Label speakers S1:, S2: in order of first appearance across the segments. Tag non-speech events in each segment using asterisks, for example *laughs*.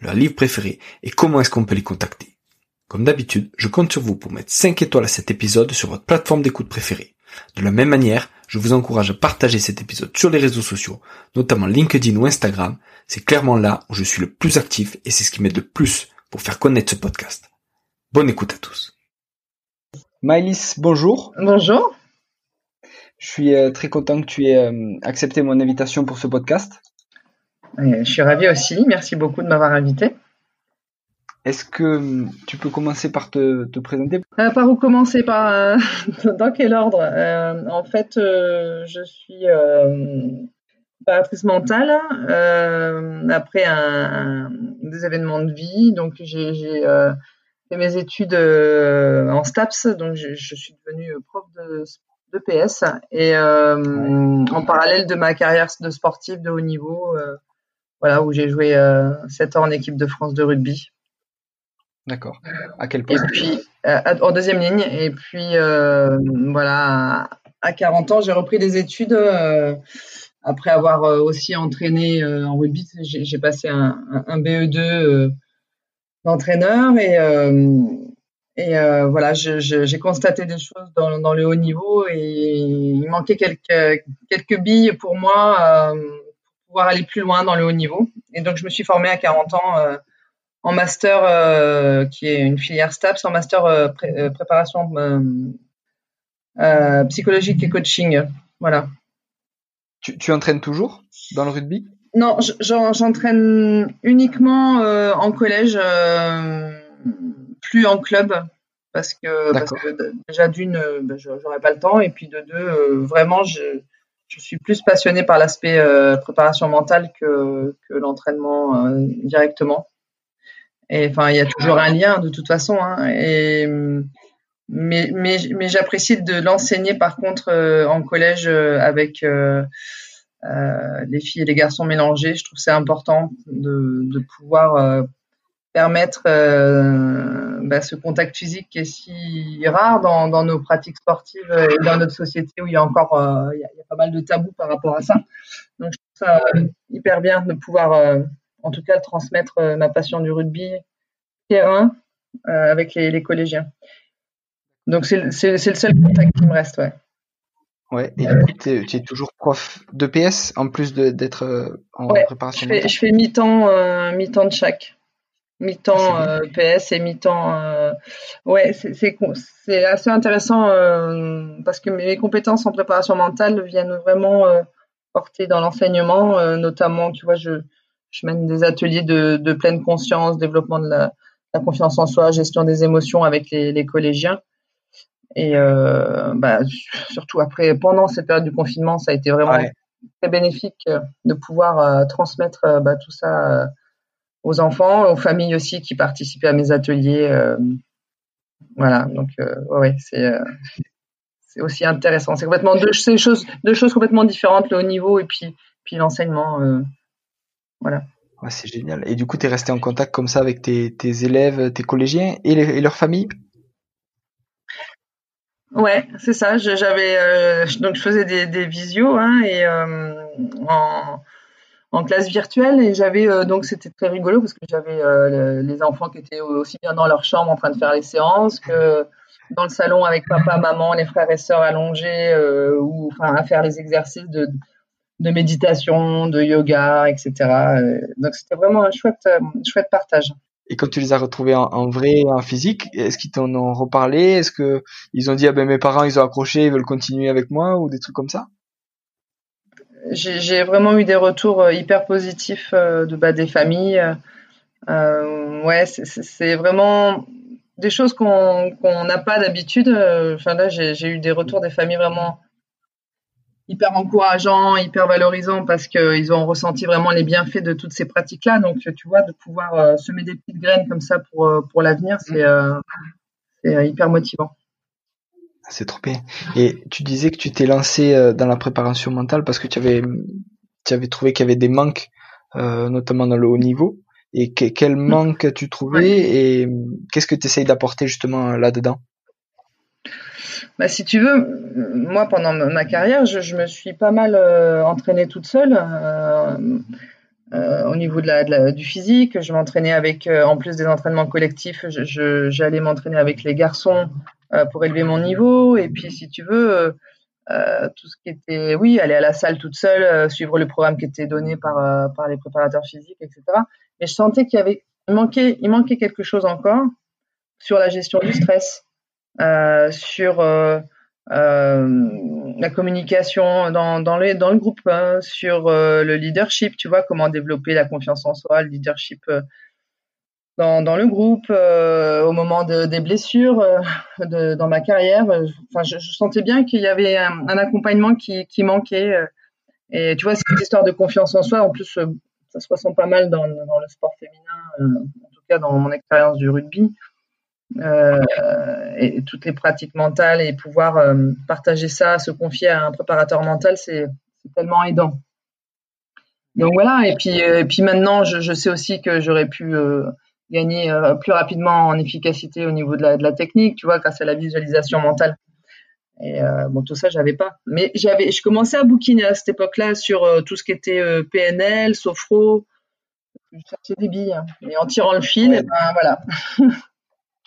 S1: leur livre préféré et comment est-ce qu'on peut les contacter. Comme d'habitude, je compte sur vous pour mettre 5 étoiles à cet épisode sur votre plateforme d'écoute préférée. De la même manière, je vous encourage à partager cet épisode sur les réseaux sociaux, notamment LinkedIn ou Instagram. C'est clairement là où je suis le plus actif et c'est ce qui m'aide le plus pour faire connaître ce podcast. Bonne écoute à tous. Maëlys, bonjour.
S2: Bonjour.
S1: Je suis euh, très content que tu aies euh, accepté mon invitation pour ce podcast.
S2: Je suis ravie aussi. Merci beaucoup de m'avoir invité.
S1: Est-ce que euh, tu peux commencer par te, présenter?
S2: Euh, Par où commencer? Par euh, *laughs* dans quel ordre? En fait, je suis préparatrice mentale après un, des événements de vie. Donc, j'ai fait mes études en STAPS, donc je, suis devenue prof de, de PS et en parallèle de ma carrière de sportive de haut niveau voilà, où j'ai joué euh, 7 ans en équipe de France de rugby.
S1: D'accord. À quel point
S2: Et puis, euh, en deuxième ligne. Et puis, euh, voilà, à 40 ans, j'ai repris des études. Après avoir aussi entraîné en rugby, j'ai passé un, un, BE2 d'entraîneur et, et voilà, j'ai constaté des choses dans, dans, le haut niveau et il manquait quelques, quelques billes pour moi pouvoir aller plus loin dans le haut niveau. Et donc, je me suis formée à 40 ans euh, en master, euh, qui est une filière STAPS, en master euh, préparation psychologique et coaching. Voilà.
S1: Tu, tu, entraînes toujours dans le rugby?
S2: Non, j'entraîne uniquement en collège, plus en club. Parce que, parce que déjà d'une, ben, j'aurais pas le temps, et puis de deux, vraiment, je, je suis plus passionnée par l'aspect euh, préparation mentale que, que l'entraînement euh, directement. Et enfin, il y a toujours un lien de toute façon. Hein, et, mais mais, mais j'apprécie de l'enseigner par contre euh, en collège avec les filles et les garçons mélangés. Je trouve c'est important de, de pouvoir permettre euh, bah, ce contact physique qui est si rare dans, dans, nos pratiques sportives et dans notre société où il y a encore euh, il, y a, pas mal de tabous par rapport à ça. Donc je trouve ça euh, hyper bien de pouvoir en tout cas transmettre ma passion du rugby terrain avec les, les, collégiens. Donc c'est le seul contact qui me reste, ouais.
S1: Ouais, et du coup, tu es, toujours prof de PS en plus d'être en préparation
S2: Je fais, je fais mi-temps mi de chaque mi-temps euh, PS et mi-temps. Euh, ouais, c'est assez intéressant euh, parce que mes compétences en préparation mentale viennent vraiment porter dans l'enseignement, notamment, tu vois, je, je mène des ateliers de, de pleine conscience, développement de la, la, confiance en soi, gestion des émotions avec les, les collégiens. Et bah, surtout après, pendant cette période du confinement, ça a été vraiment très bénéfique de pouvoir transmettre bah, tout ça aux enfants, aux familles aussi qui participaient à mes ateliers. Euh, voilà, donc euh, ouais, c'est euh, c'est aussi intéressant. C'est complètement deux, choses, deux choses complètement différentes, le haut niveau et puis puis l'enseignement. voilà.
S1: Ouais, c'est génial. Et du coup, tu es resté en contact comme ça avec tes, tes élèves, tes collégiens et, les, et leurs familles?
S2: Ouais, c'est ça. J'avais donc je faisais des, des visios hein, et en en classe virtuelle et j'avais euh, donc c'était très rigolo parce que j'avais euh, les enfants qui étaient aussi bien dans leur chambre en train de faire les séances que dans le salon avec papa, maman, les frères et sœurs allongés euh, ou enfin à faire les exercices de de méditation, de yoga, etc. Donc c'était vraiment un chouette, chouette partage.
S1: Et quand tu les as retrouvés en, vrai, en physique, est-ce qu'ils t'en ont reparlé? Est-ce que ils ont dit ah ben mes parents ils ont accroché, ils veulent continuer avec moi ou des trucs comme ça?
S2: J'ai vraiment eu des retours euh, hyper positifs euh, de bas des familles. Euh, ouais, c'est vraiment des choses qu'on n'a pas d'habitude. Enfin là, j'ai eu des retours des familles vraiment hyper encourageant, hyper valorisant parce qu'ils ont ressenti vraiment les bienfaits de toutes ces pratiques-là. Donc, tu vois, de pouvoir semer des petites graines comme ça pour, pour l'avenir, c'est euh, hyper motivant.
S1: C'est trop bien. Et tu disais que tu t'es lancé dans la préparation mentale parce que tu avais, tu avais trouvé qu'il y avait des manques, notamment dans le haut niveau. Et quel manque as-tu trouvé et qu'est-ce que tu essayes d'apporter justement là-dedans?
S2: Bah, si tu veux, moi pendant ma carrière, je, me suis pas mal euh, entraînée toute seule euh, euh, au niveau de la, du physique. Je m'entraînais avec, en plus des entraînements collectifs, j'allais m'entraîner avec les garçons pour élever mon niveau. Et puis, si tu veux, tout ce qui était, oui, aller à la salle toute seule, suivre le programme qui était donné par, par les préparateurs physiques, etc. Mais je sentais qu'il y avait, manquait, il manquait quelque chose encore sur la gestion du stress. Euh, sur euh, euh, la communication dans, dans, le, dans le groupe, hein, sur le leadership, tu vois, comment développer la confiance en soi, le leadership dans, le groupe, au moment de, des blessures de, dans ma carrière. Enfin, je, sentais bien qu'il y avait un, accompagnement qui, qui manquait. et tu vois, cette histoire de confiance en soi, en plus, ça se ressent pas mal dans, le sport féminin, en tout cas dans mon expérience du rugby. Euh, et toutes les pratiques mentales et pouvoir euh, partager ça, se confier à un préparateur mental, c'est tellement aidant. Donc voilà, et puis, euh, et puis maintenant, je sais aussi que j'aurais pu gagner plus rapidement en efficacité au niveau de la, de la, technique, tu vois, grâce à la visualisation mentale. Et bon, tout ça, j'avais pas. Mais j'avais, je commençais à bouquiner à cette époque-là sur tout ce qui était PNL, Sofro. Je cherchais des billes. Hein. Et en tirant le fil, et ben voilà. *laughs*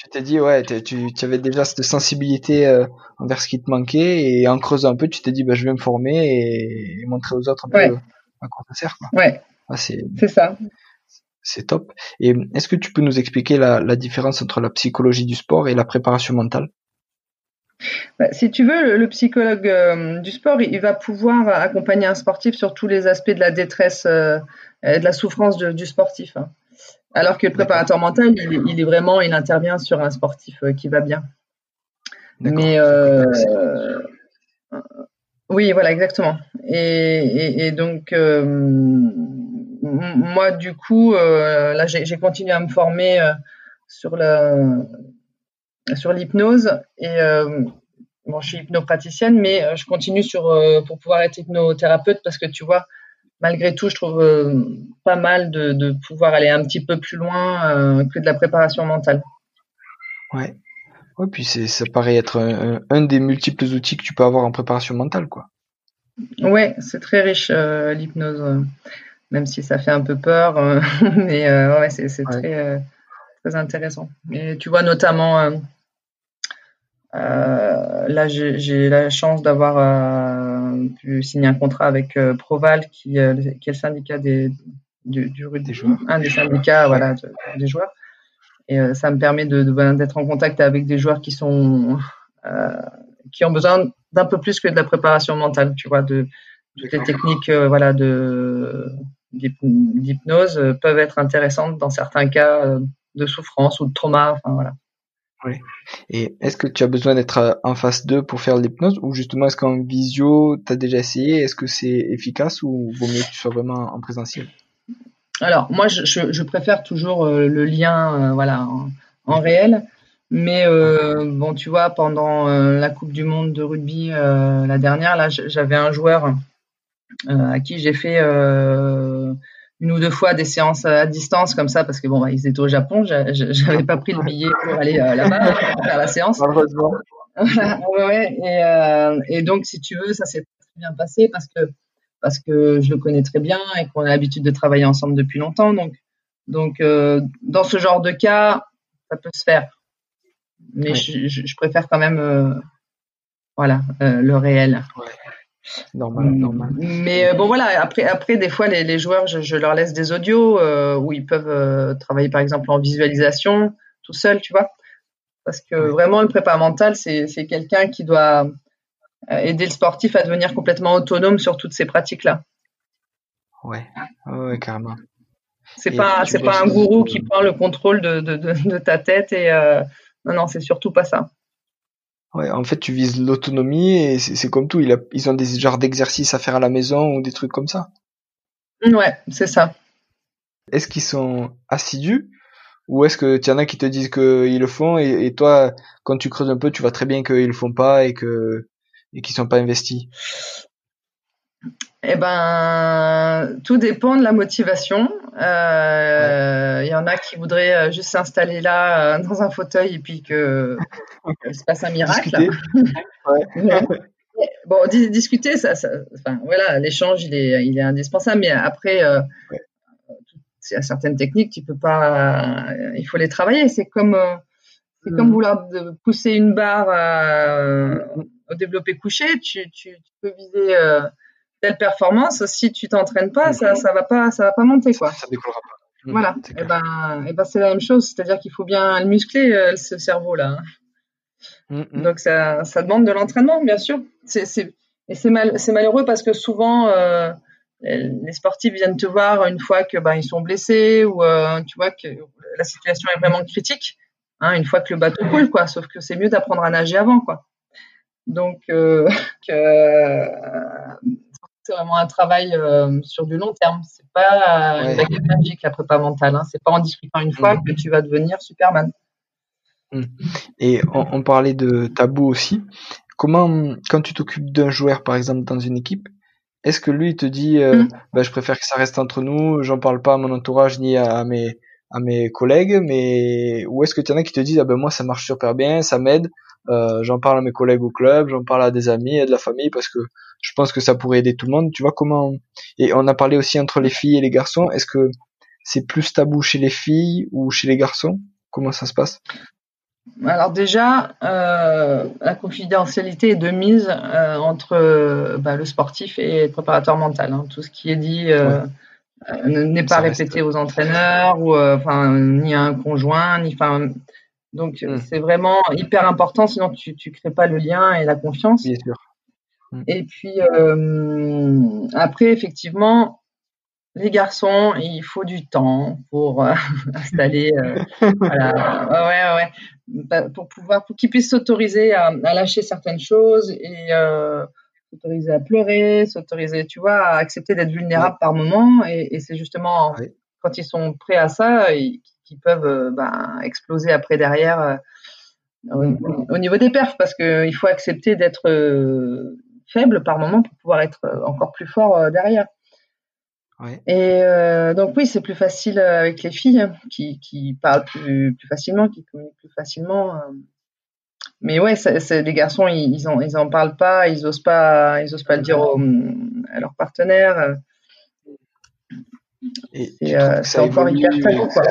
S1: tu t'es dit ouais tu, tu avais déjà cette sensibilité euh, envers ce qui te manquait et en creusant un peu tu t'es dit bah je vais me former et, montrer aux autres un peu à quoi ça sert quoi.
S2: ouais ah, c'est ça
S1: c'est top et est-ce que tu peux nous expliquer la, la, différence entre la psychologie du sport et la préparation mentale?
S2: Bah, si tu veux, le, psychologue euh, du sport, il, va pouvoir accompagner un sportif sur tous les aspects de la détresse euh, et de la souffrance du sportif. Hein. Alors que le préparateur mental, il, est vraiment, il intervient sur un sportif euh, qui va bien. Mais oui, voilà, exactement. Et, donc, moi, du coup, là, j'ai continué à me former sur la sur l'hypnose et bon, je suis hypnopraticienne, mais je continue sur pour pouvoir être hypnothérapeute parce que tu vois, malgré tout, je trouve euh, pas mal de, pouvoir aller un petit peu plus loin euh, que de la préparation mentale.
S1: Ouais. Ouais, puis ça paraît être un, des multiples outils que tu peux avoir en préparation mentale, quoi.
S2: Ouais, c'est très riche euh, l'hypnose, même si ça fait un peu peur, *laughs* mais ouais, c'est, très, très intéressant. Et tu vois notamment, là j'ai, la chance d'avoir pu signer un contrat avec euh, Proval, qui, euh, qui, est le syndicat des, du, du des joueurs, un des syndicats voilà, des joueurs. Et euh, ça me permet de, d'être en contact avec des joueurs qui sont qui ont besoin d'un peu plus que de la préparation mentale, tu vois, de toutes les techniques voilà de d'hypnose peuvent être intéressantes dans certains cas de souffrance ou de trauma, enfin voilà.
S1: Oui. Et est-ce que tu as besoin d'être euh, en phase 2 pour faire l'hypnose ou justement est-ce qu'en visio, tu as déjà essayé Est-ce que c'est efficace ou vaut mieux que tu sois vraiment en présentiel?
S2: Alors, moi, je, je, préfère toujours euh, le lien euh, voilà, en, réel. Mais bon, tu vois, pendant la Coupe du Monde de rugby, la dernière, là, j'avais un joueur à qui j'ai fait une ou deux fois des séances à distance comme ça parce que bon bah, ils étaient au Japon j'avais pas pris le billet pour aller euh, là-bas faire la séance. Ouais, et, euh, et, donc si tu veux ça s'est très bien passé parce que parce que je le connais très bien et qu'on a l'habitude de travailler ensemble depuis longtemps. Donc donc euh, dans ce genre de cas ça peut se faire. Mais je, je, préfère quand même voilà le réel
S1: Normal, normal.
S2: Mais bon voilà, après, après des fois les, les joueurs, je, je, leur laisse des audios où ils peuvent travailler par exemple en visualisation tout seul, tu vois. Parce que vraiment le prépa mental, c'est quelqu'un qui doit aider le sportif à devenir complètement autonome sur toutes ces pratiques-là.
S1: Ouais, ouais, carrément.
S2: C'est pas, c'est pas un gourou qui prend le contrôle de, de, de, ta tête et euh, non, non, c'est surtout pas ça.
S1: Ouais, en fait, tu vises l'autonomie et c'est comme tout. Il ils ont des genres d'exercices à faire à la maison ou des trucs comme ça.
S2: Ouais, c'est ça.
S1: Est-ce qu'ils sont assidus ou est-ce que tu y en a qui te disent qu'ils le font et, et, toi, quand tu creuses un peu, tu vois très bien qu'ils le font pas et que et qu'ils sont pas investis?
S2: Eh ben, tout dépend de la motivation. Euh, il y en a qui voudraient euh, juste s'installer là euh, dans un fauteuil et puis que *laughs* il se passe un miracle. *laughs* bon, discuter, ça, enfin, voilà, l'échange il est, il est indispensable, mais après, il y a certaines techniques, tu peux pas, il faut les travailler. C'est comme, c'est comme hmm. vouloir pousser une barre au développé couché. Tu, tu, tu peux viser telle performance, si tu t'entraînes pas, ça, ça va pas, ça va pas monter, quoi.
S1: Ça, décollera pas.
S2: Mmh, voilà. Et eh ben, et eh ben, c'est la même chose. C'est-à-dire qu'il faut bien le muscler, euh, ce cerveau-là. Hein. Mmh, mmh. Donc, ça, ça demande de l'entraînement, bien sûr. C'est, c'est, et c'est mal, c'est malheureux parce que souvent, euh, les sportifs viennent te voir une fois que ben ils sont blessés ou euh, tu vois que la situation est vraiment critique. Hein, une fois que le bateau coule, quoi. Sauf que c'est mieux d'apprendre à nager avant, quoi. Donc, euh, *laughs* que, c'est vraiment un travail euh, sur du long terme. C'est pas euh, ouais. la magique la prépa mentale. Hein. C'est pas en discutant une fois mm. que tu vas devenir Superman.
S1: Mm. Et on, parlait de tabou aussi. Comment, quand tu t'occupes d'un joueur, par exemple, dans une équipe, est-ce que lui il te dit, euh, mm. bah, je préfère que ça reste entre nous, j'en parle pas à mon entourage ni à mes à mes collègues, mais ou est-ce que tu en as qui te disent, ah ben moi ça marche super bien, ça m'aide, euh, j'en parle à mes collègues au club, j'en parle à des amis et de la famille parce que je pense que ça pourrait aider tout le monde. Tu vois comment Et on a parlé aussi entre les filles et les garçons. Est-ce que c'est plus tabou chez les filles ou chez les garçons? Comment ça se passe?
S2: Alors déjà, euh, la confidentialité est de mise euh, entre bah, le sportif et le préparateur mental. Hein. Tout ce qui est dit euh, n'est pas répété aux entraîneurs ou enfin ni à un conjoint, ni enfin donc hmm. c'est vraiment hyper important, sinon tu tu crées pas le lien et la confiance.
S1: Bien sûr.
S2: Hmm. Et puis euh, après effectivement, les garçons, il faut du temps pour euh, *laughs* installer, euh, *laughs* voilà, ouais, ouais, bah, pour pouvoir, pour qu'ils puissent s'autoriser à, à, lâcher certaines choses et euh, s'autoriser à pleurer, s'autoriser, tu vois, à accepter d'être vulnérable par moment. Et, et c'est justement quand ils sont prêts à ça, qui peuvent euh, ben, exploser après derrière euh, au, niveau des perfs. Parce qu'il faut accepter d'être euh, faible par moment pour pouvoir être encore plus fort derrière. Et donc oui, c'est plus facile avec les filles qui, qui parlent plus, plus facilement, qui communiquent plus facilement. Mais ouais, c'est, les garçons, ils, ils, en, ils en parlent pas, ils osent pas, ils osent pas le dire à leurs partenaires. c'est, encore hyper tabou, quoi.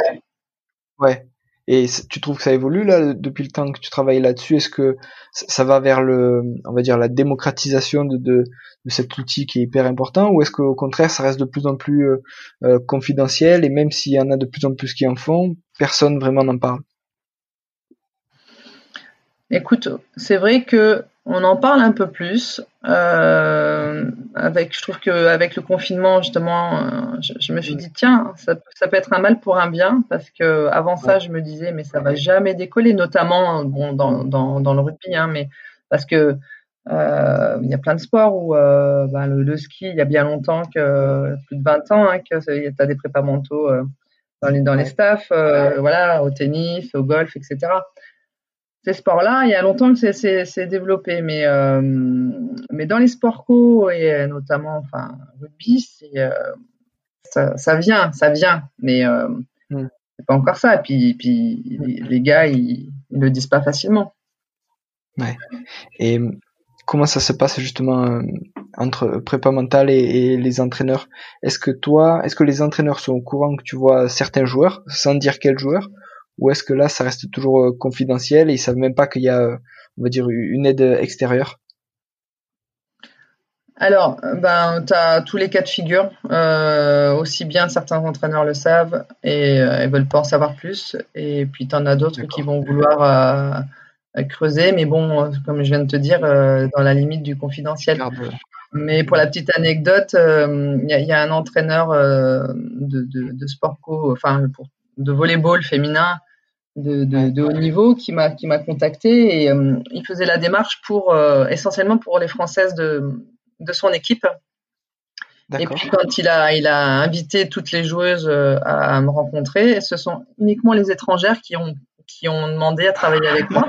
S1: Ouais. Et tu trouves que ça évolue là depuis le temps que tu travailles là-dessus? Est-ce que ça va vers le, on va dire la démocratisation de, de, de cet outil qui est hyper important, ou est-ce qu'au contraire ça reste de plus en plus euh, euh, confidentiel? Et même s'il y en a de plus en plus qui en font, personne vraiment n'en parle.
S2: Écoute, c'est vrai que on en parle un peu plus. Euh, avec, je trouve que avec le confinement justement, euh, je, me suis dit tiens, ça, ça, peut être un mal pour un bien parce que avant ça, je me disais mais ça va jamais décoller, notamment bon dans, dans, dans le rugby, hein, mais parce que euh, il y a plein de sports où euh, ben, le, ski, il y a bien longtemps que plus de 20 ans hein, que tu as des prépas mentaux euh, dans les dans les staffs, voilà, au tennis, au golf, etc ces sports-là, il y a longtemps que c'est développé, mais euh, mais dans les sports co et notamment, enfin, rugby, c'est euh, ça, ça, vient, ça vient, mais euh, mm. c'est pas encore ça. Puis, puis les, gars, ils, ils le disent pas facilement.
S1: Ouais. Et comment ça se passe justement euh, entre prépa mental et, et les entraîneurs? Est-ce que toi, est-ce que les entraîneurs sont au courant que tu vois certains joueurs, sans dire quels joueurs, ou est-ce que là ça reste toujours euh, confidentiel et ils savent même pas qu'il y a euh, on va dire une aide extérieure?
S2: Alors, ben, tu as tous les cas de figure. Euh, aussi bien certains entraîneurs le savent et euh, ils veulent pas en savoir plus. Et puis, tu en as d'autres qui vont vouloir euh, creuser. Mais bon, comme je viens de te dire, dans la limite du confidentiel. Mais pour la petite anecdote, il y, a un entraîneur de, de, sport co, enfin, pour, de volleyball féminin de, de, haut niveau qui m'a qui m'a contacté et il faisait la démarche pour essentiellement pour les françaises de de son équipe. Et puis quand il a, il a invité toutes les joueuses euh, à, me rencontrer, ce sont uniquement les étrangères qui ont, qui ont demandé à travailler avec moi.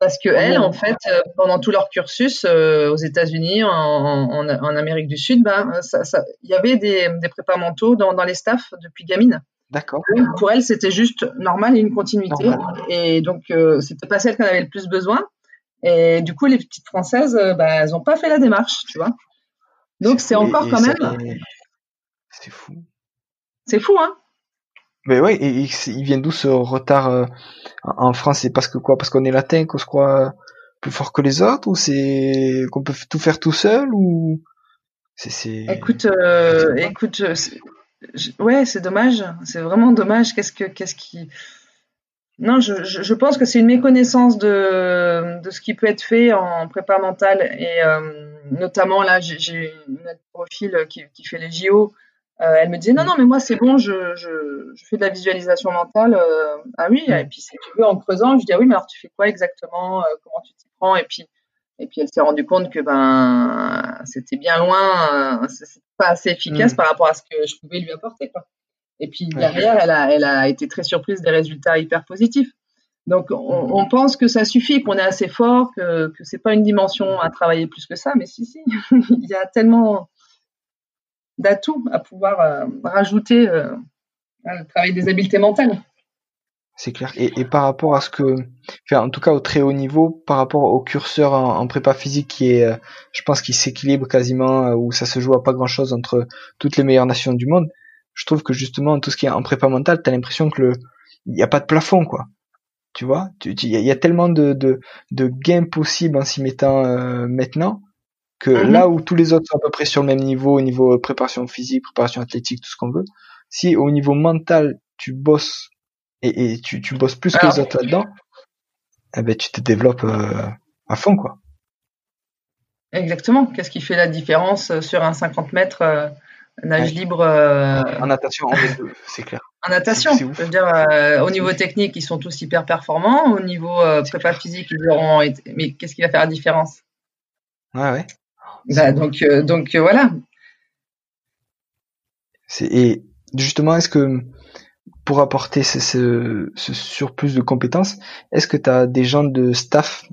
S2: Parce que elles, en fait, euh, pendant tout leur cursus euh, aux États-Unis, en, en, Amérique du Sud, ben, il y avait des, des prépas mentaux dans, dans les staffs depuis gamine.
S1: D'accord.
S2: Pour elles, c'était juste normal et une continuité. Et donc, c'était pas celle qu'on avait le plus besoin. Et du coup, les petites françaises, euh, bah, elles n'ont pas fait la démarche, tu vois. Donc c'est encore quand même.
S1: C'est fou.
S2: C'est fou, hein.
S1: Mais ouais, et, il vient d'où ce retard euh, en France? C'est parce que quoi? Parce qu'on est latin, qu'on se croit plus fort que les autres, ou c'est qu'on peut tout faire tout seul, ou
S2: c'est. Écoute, euh, ouais, c'est dommage. C'est vraiment dommage. Qu'est-ce que, qu'est-ce qui non, je, je, pense que c'est une méconnaissance de, de ce qui peut être fait en prépa mentale et euh, notamment là, j'ai une profil qui, qui fait les JO. Euh, elle me disait non non mais moi c'est bon, je, je, je, fais de la visualisation mentale. Euh, ah oui et puis si tu veux en creusant, je dis ah oui mais alors tu fais quoi exactement, comment tu t'y prends et puis et puis elle s'est rendue compte que ben c'était bien loin, c'est pas assez efficace mm. par rapport à ce que je pouvais lui apporter quoi. Et puis derrière, elle a, elle a été très surprise des résultats hyper positifs. Donc on, pense que ça suffit, qu'on est assez fort, que que c'est pas une dimension à travailler plus que ça, mais si si, *laughs* il y a tellement d'atouts à pouvoir euh, rajouter euh, à travail des habiletés mentales.
S1: C'est clair. Et, et, par rapport à ce que, enfin, en tout cas au très haut niveau, par rapport au curseur en, prépa physique qui est, euh, je pense, qu'il s'équilibre quasiment, où ça se joue à pas grand chose entre toutes les meilleures nations du monde je trouve que justement tout ce qui est en prépa mentale, t'as l'impression que le il n'y a pas de plafond quoi. Tu vois, il y, a tellement de, de, de gains possibles en s'y mettant euh, maintenant que mhm. là où tous les autres sont à peu près sur le même niveau, au niveau préparation physique, préparation athlétique, tout ce qu'on veut, si au niveau mental tu bosses et, et tu, tu bosses plus que les autres là-dedans, eh ben tu te développes euh, à fond quoi.
S2: Exactement. Qu'est-ce qui fait la différence sur un 50 mètres euh, nage libre. Euh,
S1: en natation, *laughs* c'est clair.
S2: En natation, je veux dire, euh, au niveau technique, ils sont tous hyper performants. Au niveau euh, prépa physique, ils auront été... Mais qu'est-ce qui va faire la différence?
S1: Ouais, ouais.
S2: Bah, donc, donc voilà.
S1: Et justement, est-ce que pour apporter ce, ce, ce, surplus de compétences, est-ce que tu as des gens de staff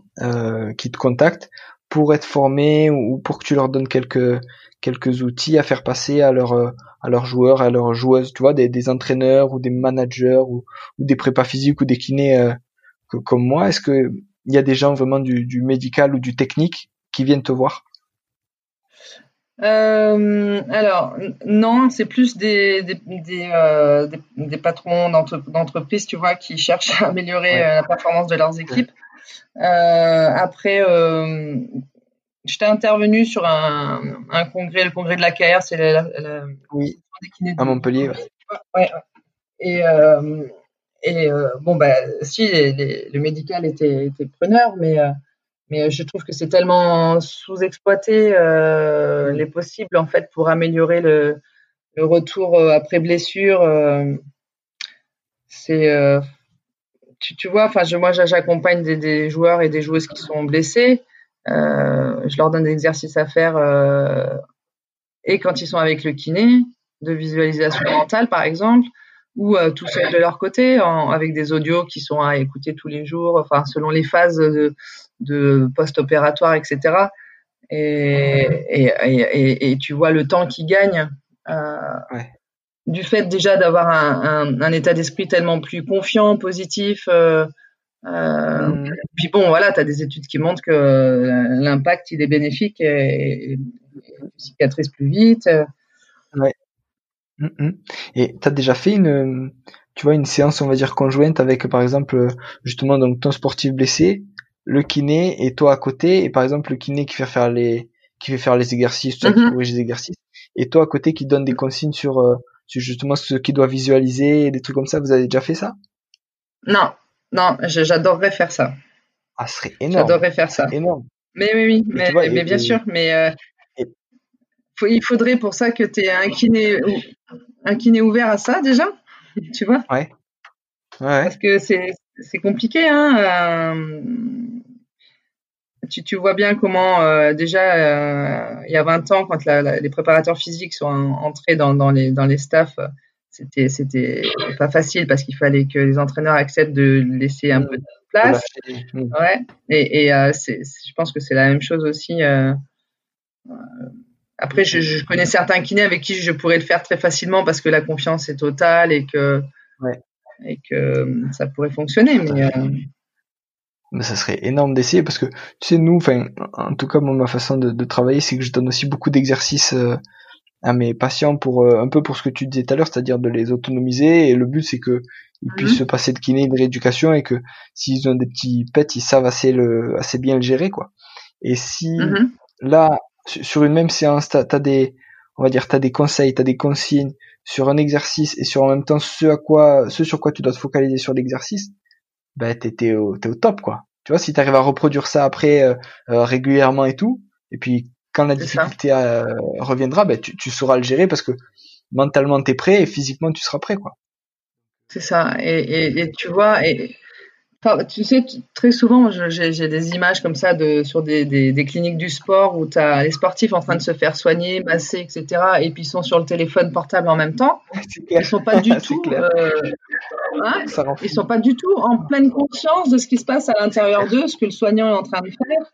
S1: qui te contactent pour être formés ou pour que tu leur donnes quelques outils à faire passer à leurs euh, à joueurs, à leurs joueuses, tu vois, des, entraîneurs ou des managers ou, ou des prépas physiques ou des kinés euh, comme moi? Est-ce que il y a des gens vraiment du, du médical ou du technique qui viennent te voir?
S2: Euh, alors non, c'est plus des des, des, euh, des, patrons d'entreprise, tu vois, qui cherchent à améliorer la performance de leurs équipes. Euh, après, J'étais intervenu sur un, un, congrès, le congrès de la KR, c'est la,
S1: oui, à Montpellier.
S2: Ouais. Et, euh, et euh, bon, bah, si le médical était, était preneur, mais, euh, mais je trouve que c'est tellement sous-exploité euh, les possibles en fait pour améliorer le, le retour euh, après blessure. c'est tu, tu, vois, enfin, moi, j'accompagne des, des, joueurs et des joueuses qui sont blessés. Euh, je leur donne des exercices à faire euh, et quand ils sont avec le kiné, de visualisation mentale par exemple, ou euh, tout seul de leur côté, en, avec des audios qui sont à écouter tous les jours, enfin selon les phases de, de post-opératoire, etc. Et, et, et, et, tu vois le temps qu'ils gagnent. Euh, ouais. Du fait déjà d'avoir un, un, un état d'esprit tellement plus confiant, positif, euh, euh, mm. Puis bon, voilà, tu as des études qui montrent que l'impact, il est bénéfique et, tu cicatrises plus vite.
S1: Ouais. Mm, mm. Et tu as déjà fait une, tu vois, une séance, on va dire, conjointe avec, par exemple, justement, donc ton sportif blessé, le kiné et toi à côté, et par exemple, le kiné qui fait faire les, qui fait faire les exercices, toi qui mhm. corrige les exercices, et toi à côté qui donne des consignes sur, euh, sur justement ce qu'il doit visualiser, des trucs comme ça. Vous avez déjà fait ça?
S2: Non, non, j'adorerais faire ça.
S1: Ah, ce serait énorme.
S2: J'adorerais faire ça.
S1: Énorme.
S2: Mais oui, oui, mais, mais, bien sûr, mais euh, il faudrait pour ça que tu aies un kiné, un kiné ouvert à ça déjà, tu vois?
S1: Ouais.
S2: ouais. Parce que c'est compliqué, hein. Euh, tu, tu, vois bien comment euh, déjà euh, il y a 20 ans quand la, les préparateurs physiques sont entrés dans, dans, les dans les staffs c'était c'était pas facile parce qu'il fallait que les entraîneurs acceptent de laisser un peu de place. Ouais. Et, et euh, je pense que c'est la même chose aussi après, je, connais certains kinés avec qui je pourrais le faire très facilement parce que la confiance est totale et que, et que ça pourrait fonctionner. Euh,
S1: mais, ça serait énorme d'essayer parce que, tu sais, nous, enfin, en tout cas, moi, ma façon de, travailler, c'est que je donne aussi beaucoup d'exercices euh, à mes patients pour un peu pour ce que tu disais tout à l'heure, c'est-à-dire de les autonomiser. Et le but, c'est que ils puissent mhm. se passer de kiné, de rééducation et que s'ils ont des petits pets, ils savent assez le, assez bien le gérer, quoi. Et si mhm. là, sur une même séance, t'as as des, on va dire, t'as des conseils, t'as des consignes sur un exercice et sur en même temps ce à quoi, ce sur quoi tu dois te focaliser sur l'exercice, ben t'es t'es au, au top quoi. Tu vois, si t'arrives à reproduire ça après euh, euh, régulièrement et tout, et puis quand la difficulté euh, reviendra, ben tu, tu sauras le gérer parce que mentalement t'es prêt et physiquement tu seras prêt quoi.
S2: C'est ça. Et, et, et, tu vois, et tu sais, très souvent, j'ai des images comme ça de, sur des, des, cliniques du sport où tu as les sportifs en train de se faire soigner, masser, etc. Et puis ils sont sur le téléphone portable en même temps. *laughs* Ils sont pas du *laughs* tout, euh, hein, ils sont pas du tout en pleine conscience de ce qui se passe à l'intérieur d'eux, ce que le soignant est en train de faire.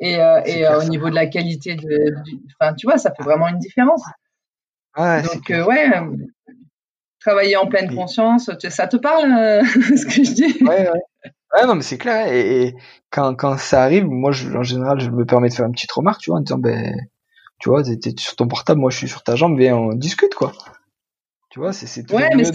S2: Et, euh, et euh, au niveau de la qualité de, enfin, tu vois, ça fait vraiment une différence. Donc, ouais, travailler en pleine conscience, ça te parle *laughs* ce que je dis?
S1: Ouais, ouais. Ouais, non, mais c'est clair. Et, quand, quand ça arrive, moi, je, en général, je me permets de faire une petite remarque, tu vois, en disant, ben, tu vois, t'es sur ton portable, moi, je suis sur ta jambe, viens, on discute, quoi. Tu vois, c'est
S2: Ouais, mais c'est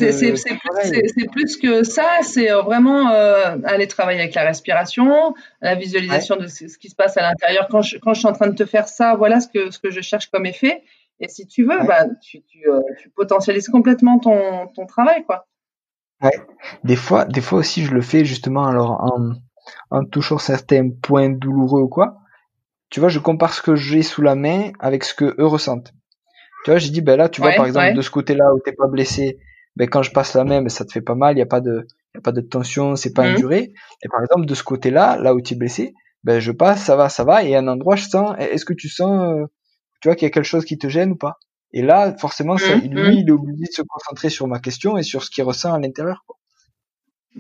S2: plus, plus, que ça. C'est euh, vraiment euh, aller travailler avec la respiration, la visualisation de ce, qui se passe à l'intérieur. Quand je, quand je suis en train de te faire ça, voilà ce que, ce que je cherche comme effet. Et si tu veux, bah, tu, tu, euh, tu potentialises complètement ton, ton travail, quoi.
S1: Ouais. Des fois, des fois aussi, je le fais justement alors en, en touchant certains points douloureux ou quoi. Tu vois, je compare ce que j'ai sous la main avec ce que eux ressentent. Tu vois, j'ai dit, ben là, tu vois, par exemple, de ce côté-là où t'es pas blessé, ben quand je passe la main, ben ça te fait pas mal, il y a pas de, y a pas de tension, c'est pas mmh. induré. Et par exemple, de ce côté-là, là où tu es blessé, ben je passe, ça va, ça va, et à un endroit, je sens, est-ce que tu sens, euh, tu vois, qu'il y a quelque chose qui te gêne ou pas? Et là, forcément, ça, mmh, lui, mmh. il est obligé de se concentrer sur ma question et sur ce qu'il ressent à l'intérieur.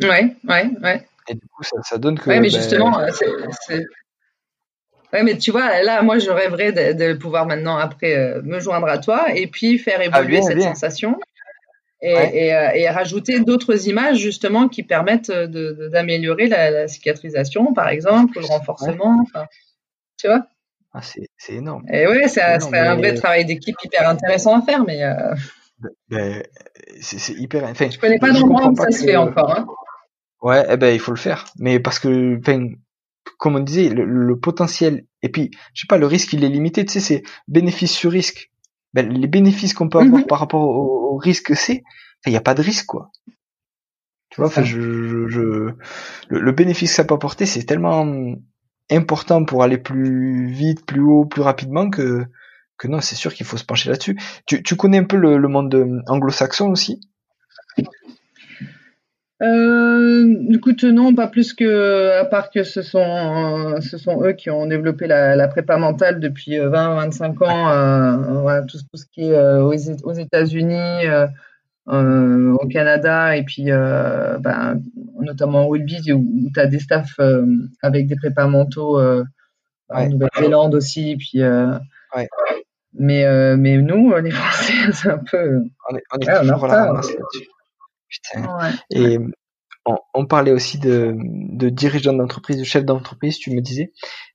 S2: Ouais, ouais, ouais.
S1: Et du coup, ça, ça donne que.
S2: Ouais, mais ben, justement, euh, c'est. Ouais, mais tu vois, là, moi, je rêverais de, de pouvoir maintenant, après, euh, me joindre à toi et puis faire ah, évoluer cette sensation et, et, euh, et rajouter d'autres images, justement, qui permettent d'améliorer la, la, cicatrisation, par exemple, ou le renforcement. Tu vois
S1: ah, c'est énorme.
S2: Et oui, c'est un vrai travail d'équipe hyper intéressant à faire, mais. Euh...
S1: Ben, ben c'est hyper. Enfin,
S2: je connais pas d'endroit où ça se fait encore. Hein.
S1: Ouais, eh ben il faut le faire, mais parce que, enfin, comme on disait, le, potentiel et puis, je sais pas, le risque il est limité. Tu sais, c'est bénéfice sur risque. Ben, les bénéfices qu'on peut avoir mhm. par rapport au, risque que c'est, il n'y a pas de risque quoi. Tu vois, enfin, je, je, je, le, le bénéfice que ça peut apporter, c'est tellement important pour aller plus vite, plus haut, plus rapidement que que non, c'est sûr qu'il faut se pencher là-dessus. Tu, connais un peu le, monde euh, anglo-saxon aussi?
S2: Euh, écoute, non, pas plus que, à part que ce sont, ce sont eux qui ont développé la, la prépa mentale depuis 20-25 euh, ans, euh, tout, ce qui est euh, aux États-Unis, euh, au Canada et puis euh, ben, notamment au rugby où, tu as des staffs euh, avec des prépas mentaux en Nouvelle-Zélande aussi. Puis,
S1: ouais.
S2: mais, mais nous, les Français, *laughs* c'est un peu.
S1: On est, on est toujours ramasse là-dessus. Putain. Et on, on, parlait aussi de, de dirigeants d'entreprise, de chefs d'entreprise, tu me disais.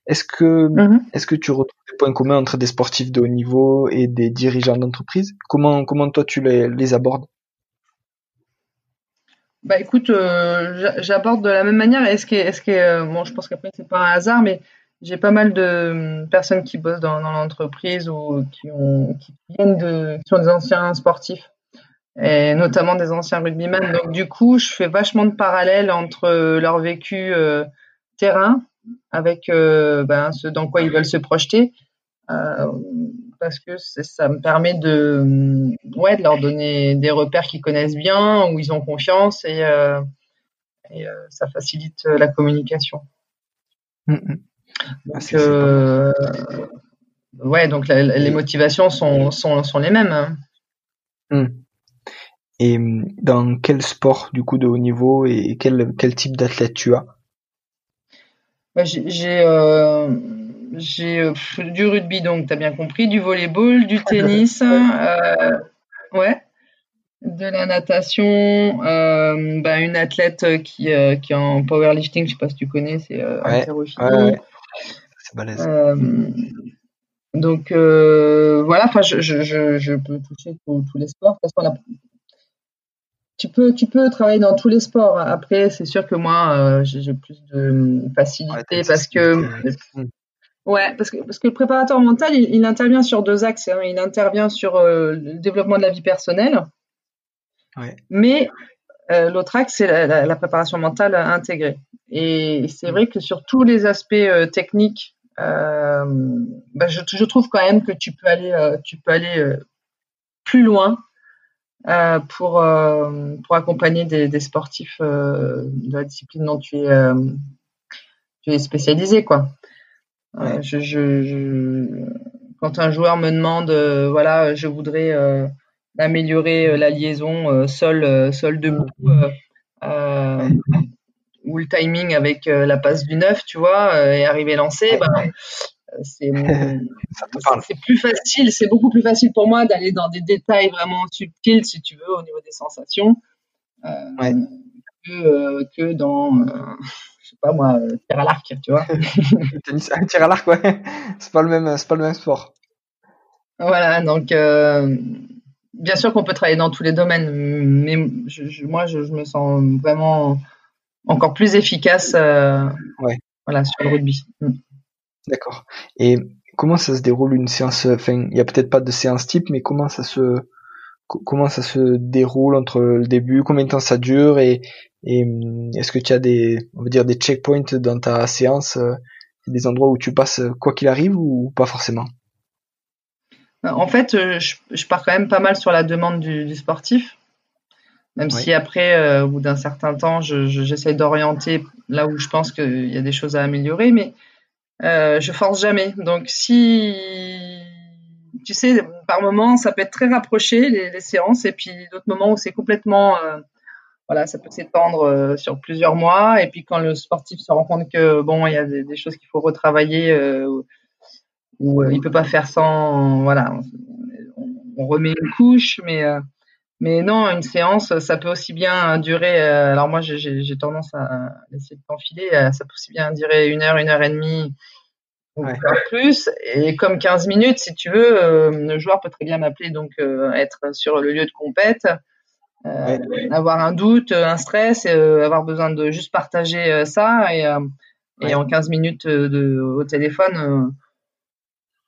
S1: Est-ce que, mm-hmm. est-ce que tu retrouves des points communs entre des sportifs de haut niveau et des dirigeants d'entreprise? Comment, comment toi tu les, les abordes?
S2: Bah écoute, euh, j'aborde de la même manière. Est-ce que, est-ce que, euh, bon, je pense qu'après c'est pas un hasard, mais j'ai pas mal de personnes qui bossent dans, l'entreprise ou qui ont qui viennent de qui sont des anciens sportifs et notamment des anciens rugbymen. Donc du coup, je fais vachement de parallèles entre leur vécu terrain avec ben, ce dans quoi ils veulent se projeter parce que ça me permet de, ouais, de leur donner des repères qu'ils connaissent bien, où ils ont confiance et, euh, et euh, ça facilite euh, la communication. Mm, mm. Donc, ah, ouais, donc les motivations sont, sont, sont, les mêmes. Hein.
S1: Mm. Et dans quel sport du coup de haut niveau et quel, quel type d'athlète tu as?
S2: Bah, J'ai j'ai euh, du rugby, donc tu as bien compris, du volleyball, du tennis, euh, ouais, de la natation, euh, bah, une athlète qui, qui est en powerlifting, je sais pas si tu connais, c'est ouais, ouais, C'est balèze. donc voilà, enfin je, je, je, peux toucher tous, les sports. Parce qu'on a, tu peux, tu peux travailler dans tous les sports. Après, c'est sûr que moi, j'ai plus de facilité parce que *laughs* Ouais, parce que, parce que le préparateur mental, il, intervient sur deux axes. Hein. Il intervient sur euh, le développement de la vie personnelle, ouais. mais euh, l'autre axe, c'est la, préparation mentale intégrée. Et c'est vrai que sur tous les aspects euh, techniques, bah, je, je, trouve quand même que tu peux aller, tu peux aller plus loin pour, pour accompagner des, des sportifs de la discipline dont tu es, tu es spécialisé, quoi. Je, je, quand un joueur me demande, euh, voilà, je voudrais euh, améliorer euh, la liaison sol, sol debout ou le timing avec la passe du neuf, tu vois, et arriver lancé, ben, *laughs* c'est plus facile, c'est beaucoup plus facile pour moi d'aller dans des détails vraiment subtils, si tu veux, au niveau des sensations, que, que, dans je sais pas moi, euh, tir à l'arc, tu vois. *laughs*
S1: Tennis, tir à l'arc, ouais. C'est pas le même, c'est pas le même sport.
S2: Voilà, donc euh, bien sûr qu'on peut travailler dans tous les domaines, mais moi je, me sens vraiment encore plus efficace euh, ouais. voilà, sur le rugby.
S1: D'accord. Et comment ça se déroule une séance Enfin, il y a peut-être pas de séance type, mais comment ça se comment ça se déroule entre le début, combien de temps ça dure? Et, et hum, est-ce que tu as des, on va dire, des checkpoints dans ta séance, euh, des endroits où tu passes quoi qu'il arrive ou pas forcément?
S2: En fait, euh, je, pars quand même pas mal sur la demande du, sportif, même si après, euh, au bout d'un certain temps, j'essaie je, d'orienter là où je pense qu'il y a des choses à améliorer, mais je force jamais. Donc si tu sais, par moments, ça peut être très rapproché les, séances, et puis d'autres moments où c'est complètement voilà, ça peut s'étendre euh, sur plusieurs mois. Et puis quand le sportif se rend compte que bon, il y a des, choses qu'il faut retravailler euh, ou euh, il peut pas faire sans, voilà, on, remet une couche, mais mais non, une séance, ça peut aussi bien durer. alors moi, j'ai tendance à laisser le temps filer. ça peut aussi bien durer une heure, une heure et demie. Ou plus, et comme 15 minutes, si tu veux, le joueur peut très bien m'appeler, donc être sur le lieu de compète, euh, avoir un doute, un stress, euh, avoir besoin de juste partager euh, ça et, et en 15 minutes de, au téléphone,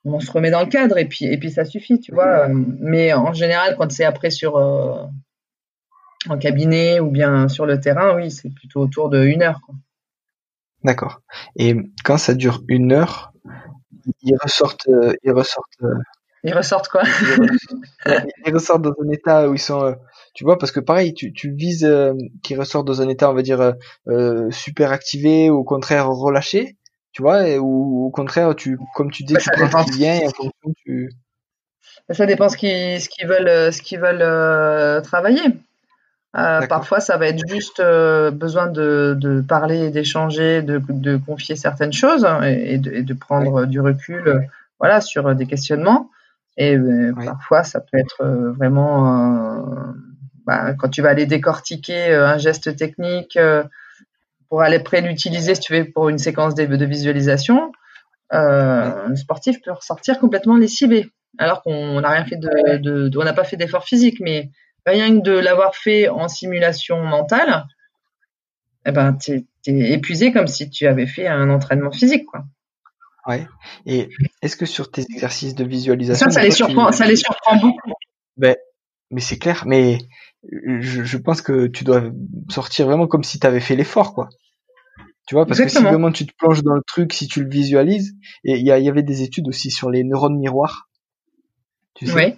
S2: on se remet dans le cadre et puis et puis ça suffit, tu vois. Mais en général, quand c'est après sur en cabinet ou bien sur le terrain, oui, c'est plutôt autour de une heure.
S1: D'accord. Et quand ça dure une heure, ils ressortent, ils ressortent.
S2: Ils ressortent quoi?
S1: Ils ressortent dans un état où ils sont tu vois parce que pareil tu, tu vises euh, qui ressort dans un état on va dire euh, euh, super activé ou au contraire relâché tu vois et, ou au contraire tu comme tu dis bah, tu prends ce qui vient et en fonction tu
S2: ça dépend ce qu'ils ce veulent ce qu'ils veulent travailler. Parfois ça va être juste besoin de, de parler d'échanger de, de confier certaines choses et, de, et de, prendre du recul voilà sur des questionnements. Et parfois ça peut être vraiment bah, quand tu vas aller décortiquer euh, un geste technique euh, pour aller près l'utiliser, si tu veux, pour une séquence de, visualisation, euh, le sportif peut ressortir complètement lessivé, alors qu'on n'a rien fait de, on n'a pas fait d'effort physique, mais rien que de l'avoir fait en simulation mentale, eh ben, tu es, épuisé comme si tu avais fait un entraînement physique, quoi.
S1: Ouais. Et est-ce que sur tes exercices de visualisation,
S2: ça, ça les surprend, ça les surprend beaucoup.
S1: Ben, mais c'est clair. Mais je, je, pense que tu dois sortir vraiment comme si tu avais fait l'effort, quoi. Tu vois, parce que si vraiment tu te plonges dans le truc, si tu le visualises, et il y, y, avait des études aussi sur les neurones miroirs, tu sais,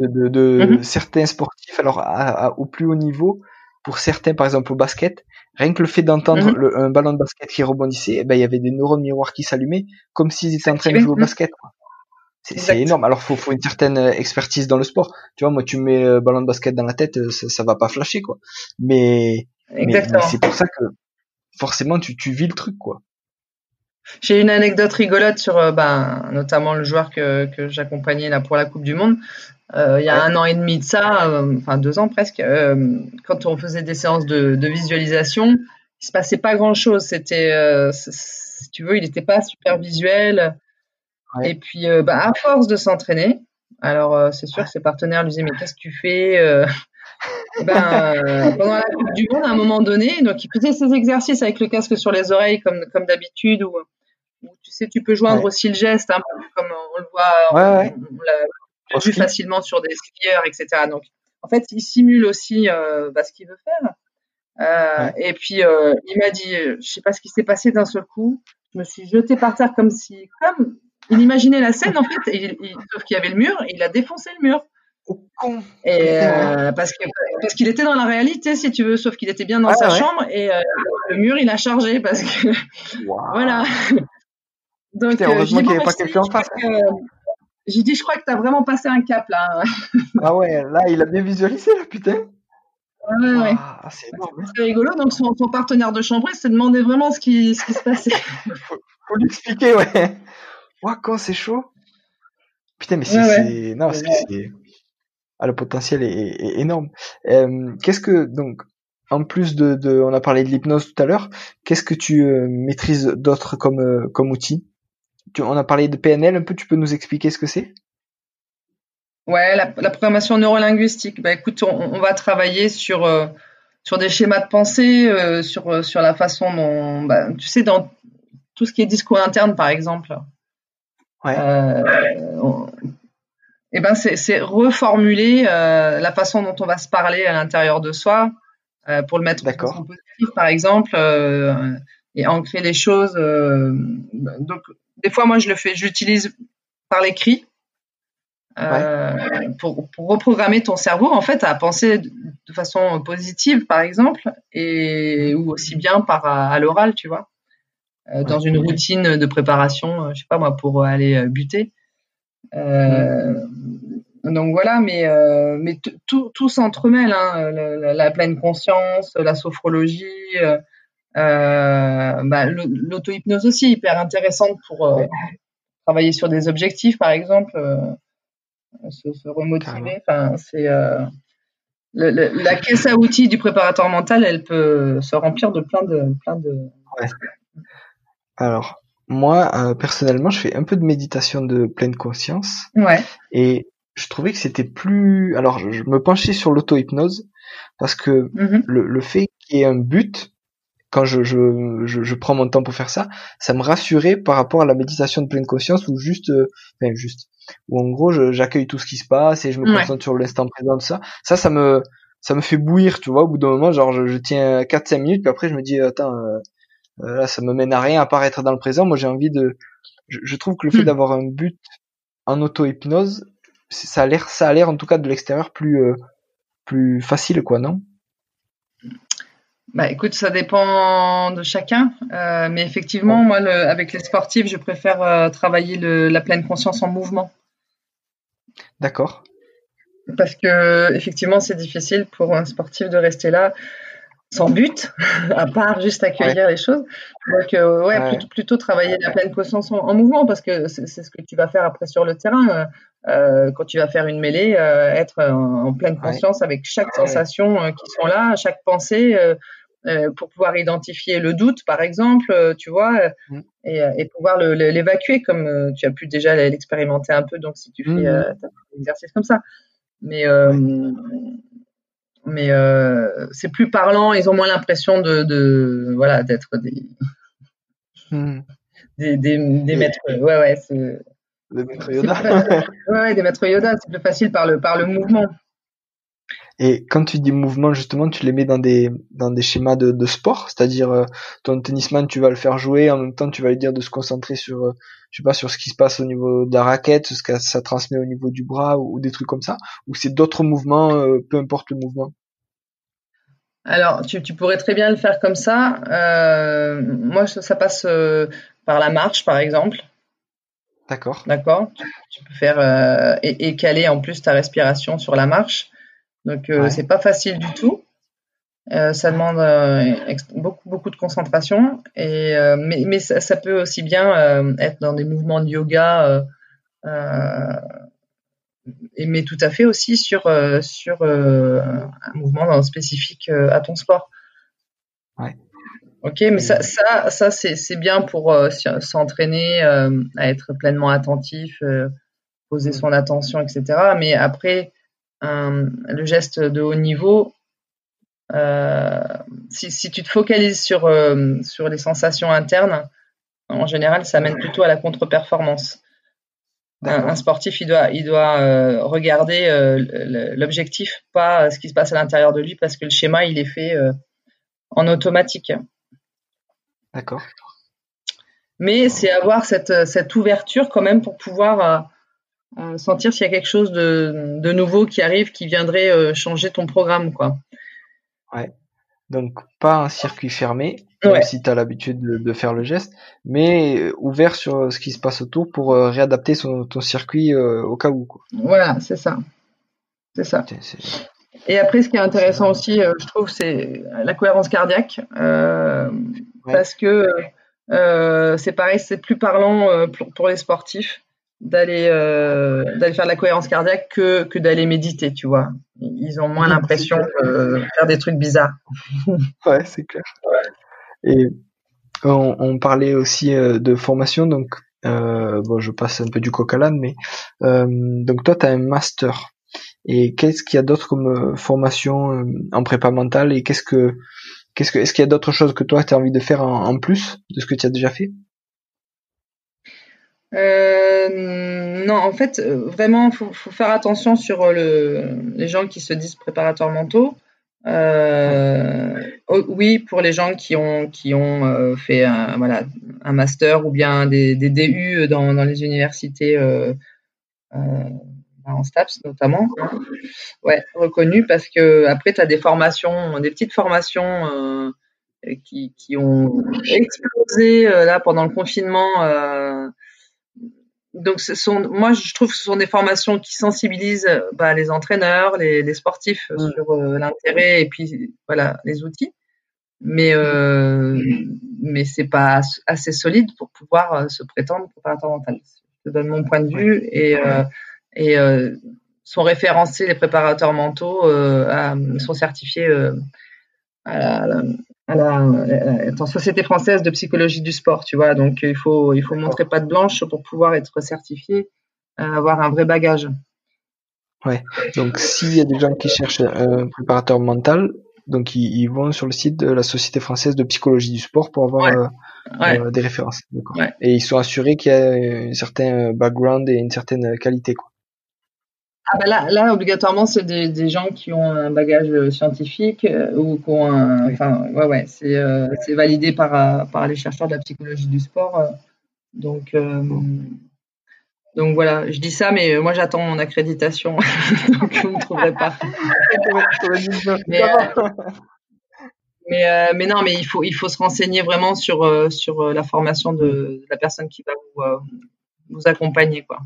S1: de, de, de mm-hmm. certains sportifs, alors au plus haut niveau, pour certains, par exemple au basket, rien que le fait d'entendre mm-hmm. un ballon de basket qui rebondissait, eh ben il y avait des neurones miroirs qui s'allumaient, comme s'ils étaient en train de jouer au basket. C'est énorme. Alors faut, faut une certaine euh, expertise dans le sport. Tu vois, moi tu mets le ballon de basket dans la tête, euh, ça, ça va pas flasher quoi. Mais, mais c'est pour ça que forcément tu, tu vis le truc quoi.
S2: J'ai une anecdote rigolote sur euh, ben, notamment le joueur que, que j'accompagnais là pour la Coupe du Monde. Euh, il y a un an et demi de ça, euh, enfin deux ans presque, quand on faisait des séances de, de, visualisation, il se passait pas grand chose. C'était, si tu veux, il n'était pas super visuel. Et puis, ben, à force de s'entraîner, alors c'est sûr que ses partenaires lui disaient mais qu'est-ce que tu fais *laughs* ben, euh, pendant la Coupe du Monde, à un moment donné, donc il faisait ses exercices avec le casque sur les oreilles comme, comme d'habitude, ou tu sais, tu peux joindre aussi le geste, peu comme on le voit, ouais, on, l'a vu facilement sur des skieurs, etc. Donc, en fait, il simule aussi euh, bah, ce qu'il veut faire. Euh, et puis, euh, il m'a dit, je sais pas ce qui s'est passé d'un seul coup, je me suis jeté par terre comme si, comme il imaginait la scène en fait, et il, sauf qu'il y avait le mur, et il a défoncé le mur. Et euh, parce que parce qu'il était dans la réalité, si tu veux, sauf qu'il était bien dans sa chambre et euh, le mur il a chargé parce que voilà. *laughs*
S1: Donc euh, heureusement qu'il n'y avait pas quelqu'un en face.
S2: J'ai dit, je crois que tu as vraiment passé un cap là. *laughs*
S1: ah ouais, là il a bien visualisé là, putain.
S2: Ouais, ouais. Ah, c'est rigolo. Donc son, son, partenaire de chambre s'est demandé vraiment ce qui, ce qui se passait. *laughs*
S1: faut, faut lui expliquer, ouais. Ouah, quand c'est chaud. Putain, mais c'est. Non, c'est ah, le potentiel est, énorme. Euh, qu'est-ce que donc en plus de, de, on a parlé de l'hypnose tout à l'heure, qu'est-ce que tu euh, maîtrises d'autres comme euh, comme outils tu, On a parlé de PNL un peu, tu peux nous expliquer ce que c'est?
S2: Ouais, la, la, programmation neurolinguistique. Bah écoute, on, on va travailler sur sur des schémas de pensée, sur sur la façon dont, bah, tu sais, dans tout ce qui est discours interne par exemple. Ouais. Eh ben c'est reformuler euh, la façon dont on va se parler à l'intérieur de soi euh, pour le mettre en positif, par exemple, euh, et ancrer les choses. donc, des fois, moi, je le fais, j'utilise par l'écrit pour, pour, reprogrammer ton cerveau, en fait, à penser de façon positive, par exemple, et ou aussi bien par à, l'oral, tu vois, dans une routine de préparation, je sais pas moi, pour aller buter. Euh, donc voilà, mais euh, mais tout tout s'entremêle, hein, la, pleine conscience, la sophrologie, euh, bah, l'auto-hypnose aussi hyper intéressante pour travailler sur des objectifs, par exemple, se, se, remotiver. Enfin, c'est la caisse à outils du préparateur mental, elle peut se remplir de plein de plein de. Ouais.
S1: Alors, moi, euh, personnellement, je fais un peu de méditation de pleine conscience.
S2: Ouais.
S1: Et je trouvais que c'était plus. Alors, je me penchais sur l'auto-hypnose parce que mm-hmm. le, le, fait qu'il y ait un but, quand je, je, je, prends mon temps pour faire ça, ça me rassurait par rapport à la méditation de pleine conscience où juste, euh, enfin juste, où en gros, j'accueille tout ce qui se passe et je me concentre sur l'instant présent de ça. Ça, ça me, ça me fait bouillir, tu vois. Au bout d'un moment, genre, je, je tiens 4-5 minutes, puis après, je me dis, attends. Euh, euh, là, ça me mène à rien à part être dans le présent. Moi, j'ai envie de. Je, trouve que le fait hmm. d'avoir un but en auto-hypnose, ça a l'air, ça a l'air en tout cas de l'extérieur plus euh, plus facile, quoi, non?
S2: Bah, écoute, ça dépend de chacun, euh, mais effectivement, moi, le, avec les sportifs, je préfère euh, travailler le, la pleine conscience en mouvement.
S1: D'accord.
S2: Parce que effectivement, c'est difficile pour un sportif de rester là sans but, *laughs* à part juste accueillir les choses. Donc, euh, ouais, Plutôt, plutôt, travailler la pleine conscience en, mouvement, parce que c'est ce que tu vas faire après sur le terrain. Euh, euh quand tu vas faire une mêlée, euh, être en, pleine conscience avec chaque sensation qui sont là, chaque pensée, pour pouvoir identifier le doute, par exemple, tu vois, mm. et, et, pouvoir l'évacuer, comme tu as pu déjà l'expérimenter un peu, donc si tu fais mm. un exercice comme ça. Mais mais euh, c'est plus parlant. Ils ont moins l'impression de, de voilà d'être des.
S1: Hmm.
S2: des, des, des maîtres. Ouais, ouais, c'est.
S1: Des maîtres Yoda.
S2: ouais, ouais, des maîtres Yoda, c'est plus facile par le, par le mouvement.
S1: Et quand tu dis mouvement, justement, tu les mets dans des dans des schémas de, de sport, c'est-à-dire euh, ton tennisman, tu vas le faire jouer, en même temps, tu vas lui dire de se concentrer sur, euh, je sais pas, sur ce qui se passe au niveau de la raquette, ce que ça transmet au niveau du bras ou, des trucs comme ça, ou c'est d'autres mouvements, euh, peu importe le mouvement?
S2: Alors, tu, tu, pourrais très bien le faire comme ça. moi, ça, passe par la marche, par exemple.
S1: D'accord.
S2: D'accord. Tu, peux faire et, et caler en plus ta respiration sur la marche. Donc euh, c'est pas facile du tout. Euh, ça demande euh, beaucoup beaucoup de concentration et mais, mais ça, peut aussi bien être dans des mouvements de yoga et mais tout à fait aussi sur sur un mouvement spécifique à ton sport.
S1: Ouais.
S2: Ok, mais ça, ça, ça c'est bien pour s'entraîner à être pleinement attentif, poser son attention, etc. Mais après, le geste de haut niveau, euh, si, tu te focalises sur, euh, sur les sensations internes, en général, ça mène plutôt à la contre-performance. Un, sportif, il doit, il doit euh, regarder l'objectif, pas ce qui se passe à l'intérieur de lui, parce que le schéma, il est fait en automatique.
S1: D'accord.
S2: Mais c'est avoir cette, cette ouverture quand même pour pouvoir sentir s'il y a quelque chose de, de, nouveau qui arrive qui viendrait euh, changer ton programme quoi.
S1: Ouais. Donc pas un circuit fermé, même si tu as l'habitude de, faire le geste, mais euh, ouvert sur ce qui se passe autour pour euh, réadapter son, ton circuit au cas où. Quoi.
S2: Voilà, c'est ça. C'est ça. Et après, ce qui est intéressant aussi, je trouve, c'est la cohérence cardiaque, parce que c'est pareil, c'est plus parlant pour, pour les sportifs d'aller euh, d'aller faire de la cohérence cardiaque que, que d'aller méditer, tu vois. Ils ont moins l'impression de faire des trucs bizarres. *laughs*
S1: ouais, c'est clair. Et on, on, parlait aussi euh, de formation, donc euh, bon, je passe un peu du coq à l'âne, mais euh, donc toi, tu as un master. Et qu'est-ce qu'il y a d'autre comme euh, formation en prépa mentale? Et qu'est-ce que qu'est-ce que est-ce qu'il y a d'autres choses que toi tu as envie de faire en, en plus de ce que tu as déjà fait?
S2: Euh, non, en fait, euh, vraiment, faut, faut faire attention sur euh, le, les gens qui se disent préparateurs mentaux. Euh, oui, pour les gens qui ont qui ont fait un, voilà un master ou bien des, DU dans, les universités en STAPS notamment, ouais, reconnu parce que après tu as des formations, des petites formations qui, qui ont explosé là pendant le confinement donc, ce sont, moi, je trouve que ce sont des formations qui sensibilisent bah, les entraîneurs, les, les sportifs mm. sur euh, l'intérêt et puis voilà les outils. Mais euh, mais c'est pas assez solide pour pouvoir euh, se prétendre préparateur mental. Je te donne mon point de vue et euh, et sont référencés les préparateurs mentaux, sont certifiés à la, à la, Société française de psychologie du sport, tu vois. Donc, il faut, il faut montrer pas de blanche pour pouvoir être certifié, euh, avoir un vrai bagage.
S1: Ouais. Donc, s'il y a des gens qui cherchent un préparateur mental, donc ils, vont sur le site de la Société française de psychologie du sport pour avoir euh, euh, des références. Et ils sont assurés qu'il y a un certain background et une certaine qualité, quoi.
S2: Ah ben là, là, obligatoirement, c'est des, des, gens qui ont un bagage euh, scientifique euh, ou qui ont un, enfin, ouais, ouais, c'est euh, validé par, par les chercheurs de la psychologie du sport. donc, donc voilà, je dis ça, mais moi j'attends mon accréditation, *laughs* donc je ne trouverai pas. *laughs* mais, mais, mais, non, mais il faut, il faut se renseigner vraiment sur, sur la formation de, la personne qui va vous, vous accompagner, quoi.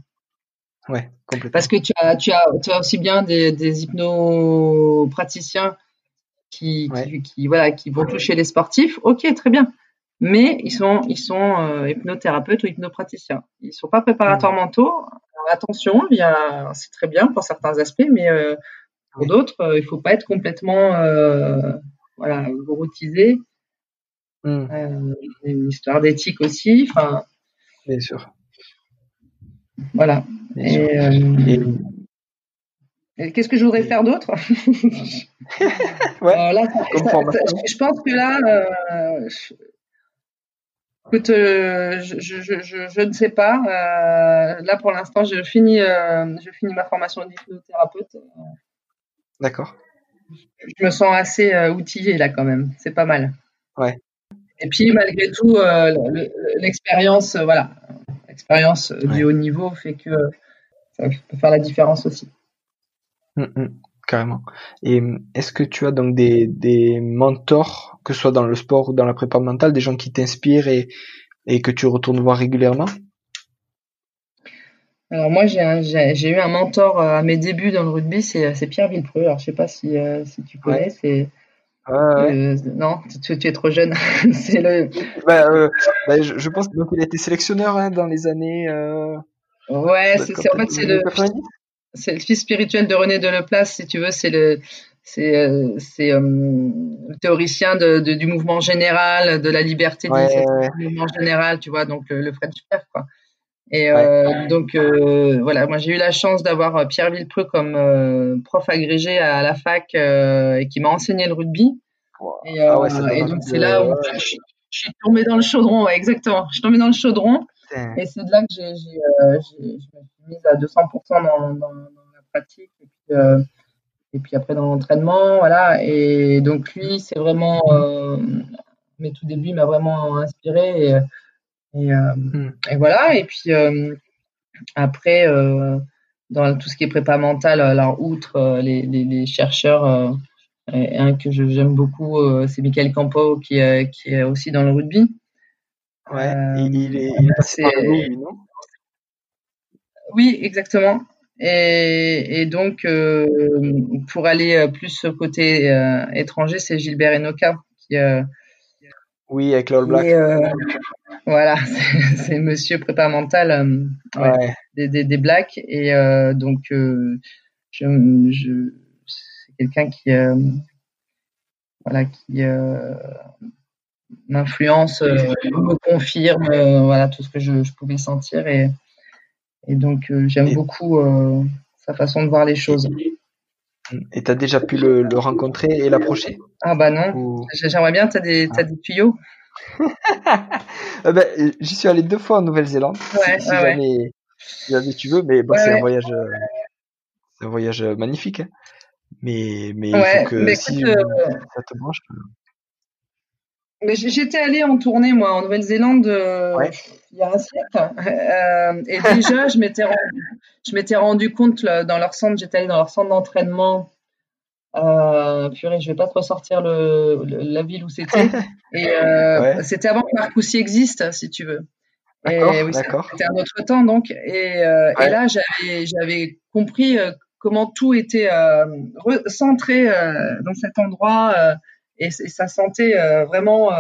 S1: Ouais, complètement.
S2: Parce que tu as, tu as, tu as aussi bien des, des hypnopraticiens qui, qui, voilà, qui vont toucher les sportifs. Ok, très bien. Mais ils sont, ils sont euh, hypnothérapeutes ou hypnopraticiens. Ils sont pas préparateurs mmh. mentaux. attention, il y a, c'est très bien pour certains aspects, mais euh, pour d'autres, euh, il faut pas être complètement, voilà, gouroutisé. Mmh. une histoire d'éthique aussi. Enfin.
S1: Bien sûr.
S2: Voilà. Euh, et, qu'est-ce que je voudrais faire d'autre? *laughs*
S1: Ouais, euh,
S2: je pense que là, euh, Écoute, euh, je, je, je, je, ne sais pas. Euh, là, pour l'instant, je finis, je finis ma formation d'hypnothérapeute.
S1: D'accord.
S2: Je me sens assez outillée là quand même. C'est pas mal.
S1: Ouais.
S2: Et puis, malgré tout, l'expérience, voilà, l'expérience du haut niveau fait que ça peut faire la différence aussi.
S1: Mmh, mmh, carrément. Et est-ce que tu as donc des, des mentors, que ce soit dans le sport ou dans la prépa mentale, des gens qui t'inspirent et, et que tu retournes voir régulièrement?
S2: Alors moi j'ai eu un mentor à mes débuts dans le rugby, c'est Pierre Villepreux. Alors je sais pas si, si tu connais, c'est euh, non, tu, es trop jeune. *laughs* c'est le.
S1: Bah, euh, bah, je, pense qu'il a été sélectionneur hein, dans les années. Euh...
S2: Ouais, c'est en fait c'est le. C'est le fils spirituel de René Deleplace, si tu veux. C'est le c'est c'est le théoricien de, de, du mouvement général, de la liberté ouais, du mouvement général, tu vois, donc le, le French Père, quoi. Et euh, donc euh, voilà, moi j'ai eu la chance d'avoir euh, Pierre Villepreux comme euh, prof agrégé à la fac et qui m'a enseigné le rugby. Et, ah et donc c'est là où je, je, suis tombée dans le chaudron, ouais, exactement. Je suis tombée dans le chaudron et c'est de là que j'ai, je me suis mise à 200% dans, dans, dans la pratique et puis, et puis après dans l'entraînement, voilà. Et donc lui, c'est vraiment mes tout débuts m'a vraiment inspiré. Et, et, euh, hmm. et voilà. Et puis euh, après, euh, dans tout ce qui est prépa mentale, alors outre les, les, les, chercheurs, un que j'aime beaucoup, c'est Michael Campo qui, qui est aussi dans le rugby.
S1: Ouais, il, est, il est non?
S2: Oui, exactement. Et, et donc, euh, pour aller plus côté euh, étranger, c'est Gilbert Enoka qui. Euh,
S1: oui, avec l'All Black.
S2: Voilà, *laughs* c'est Monsieur prépa mental euh, ouais, des, des, des, Blacks. Et euh, donc euh, je, je c'est quelqu'un qui voilà qui m'influence, me confirme voilà tout ce que je, je pouvais sentir. Et et donc j'aime beaucoup sa façon de voir les choses.
S1: Et tu as déjà pu le, le rencontrer et l'approcher?
S2: Ah bah non, j'aimerais bien, tu as, des, as des tuyaux?
S1: ah *laughs* ben, J'y suis allé deux fois en Nouvelle-Zélande.
S2: Ouais,
S1: si, jamais, si, tu veux, mais bon, c'est un voyage, euh, un voyage magnifique. Hein. Mais, mais il faut que si euh, ça te branche. Euh.
S2: Mais j'étais allée en tournée moi en Nouvelle-Zélande il y a un siècle et déjà je m'étais rendu, je m'étais rendu compte dans leur centre j'étais allée dans leur centre d'entraînement euh, purée, je vais pas te ressortir le, la ville où c'était. *laughs* Et euh, c'était avant que Marcoussis existe, si tu veux. Et oui, c'était un autre temps donc. Et, euh, et là, j'avais j'avais compris euh, comment tout était euh, centré euh, dans cet endroit et, ça sentait vraiment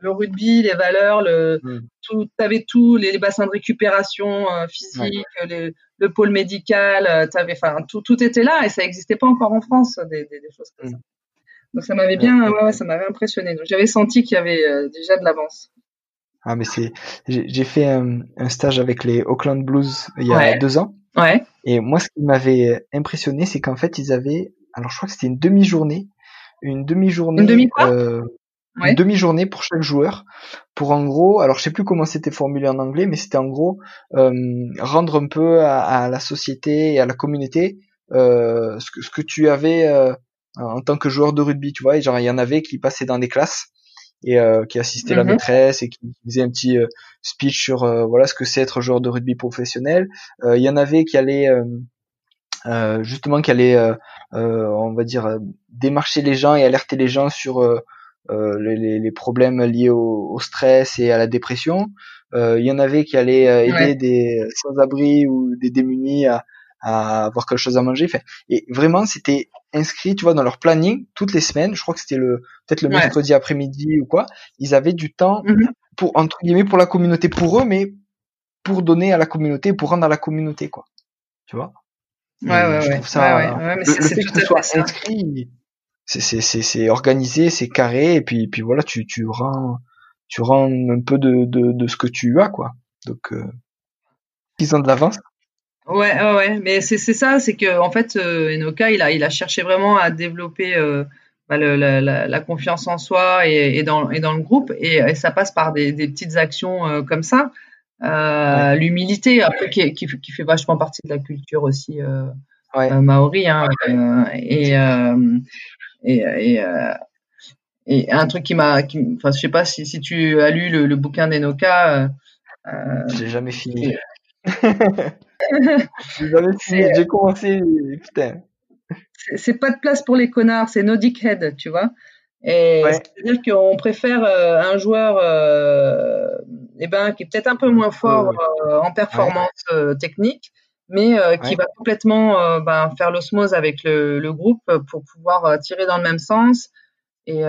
S2: le rugby, les valeurs, le mm. Tout, t'avais tout, les, les, bassins de récupération physique, les, le pôle médical, euh, avais, enfin, tout, tout était là et ça n'existait pas encore en France, des, des, des choses comme ça. Mm. Donc ça m'avait bien, ouais, ça m'avait impressionné. Donc j'avais senti qu'il y avait euh, déjà de l'avance.
S1: Ah mais c'est, j'ai fait un, un, stage avec les Auckland Blues il y a deux ans.
S2: Ouais.
S1: Et moi, ce qui m'avait impressionné, c'est qu'en fait, ils avaient, alors je crois que c'était une demi-journée, une demi-journée.
S2: Une demi quoi
S1: euh, une demi-journée pour chaque joueur, pour en gros, alors je sais plus comment c'était formulé en anglais, mais c'était en gros euh, rendre un peu à, à, la société et à la communauté euh, ce, que, ce que tu avais euh, en tant que joueur de rugby, tu vois. Et genre il y en avait qui passaient dans des classes et euh, qui assistaient la mhm. maîtresse et qui faisaient un petit euh, speech sur euh, voilà ce que c'est être joueur de rugby professionnel. Il y en avait qui allaient justement qui allaient on va dire démarcher les gens et alerter les gens sur euh, les, les, problèmes liés au, au, stress et à la dépression. Euh, il y en avait qui allaient euh, aider des sans-abri ou des démunis à, à avoir quelque chose à manger. et vraiment, c'était inscrit, tu vois, dans leur planning toutes les semaines. Je crois que c'était le peut-être le mercredi après-midi ou quoi. Ils avaient du temps mm-hmm. pour entre guillemets pour la communauté, pour eux, mais pour donner à la communauté, pour rendre à la communauté, quoi. Tu vois?
S2: Ouais, ouais, ouais. Ça, ouais, ouais.
S1: le, fait que ce soit inscrit, c'est c'est c'est organisé, c'est carré et puis puis voilà, tu tu rends tu rends un peu de de, de ce que tu as quoi. Donc euh, ils ont de l'avance.
S2: Ouais, ouais, ouais, mais c'est c'est ça, c'est que en fait euh, Enoka il a il a cherché vraiment à développer euh, bah, le, la, la, confiance en soi et, et, dans, et dans le groupe. Et, ça passe par des, des petites actions euh, comme ça. L'humilité, après, qui, qui, qui, fait vachement partie de la culture aussi ouais. Maori. Hein, et, et, et, un truc qui m'a, enfin, je sais pas si, si tu as lu le, le bouquin d'Enoka.
S1: J'ai jamais fini. *laughs* J'ai jamais fini. J'ai commencé, putain
S2: c'est pas de place pour les connards, c'est no dickhead, tu vois. Et c'est-à-dire qu'on préfère euh, un joueur euh, eh ben, qui est peut-être un peu moins fort euh, en performance euh, technique, mais qui va complètement ben, faire l'osmose avec le, le, groupe pour pouvoir tirer dans le même sens. Et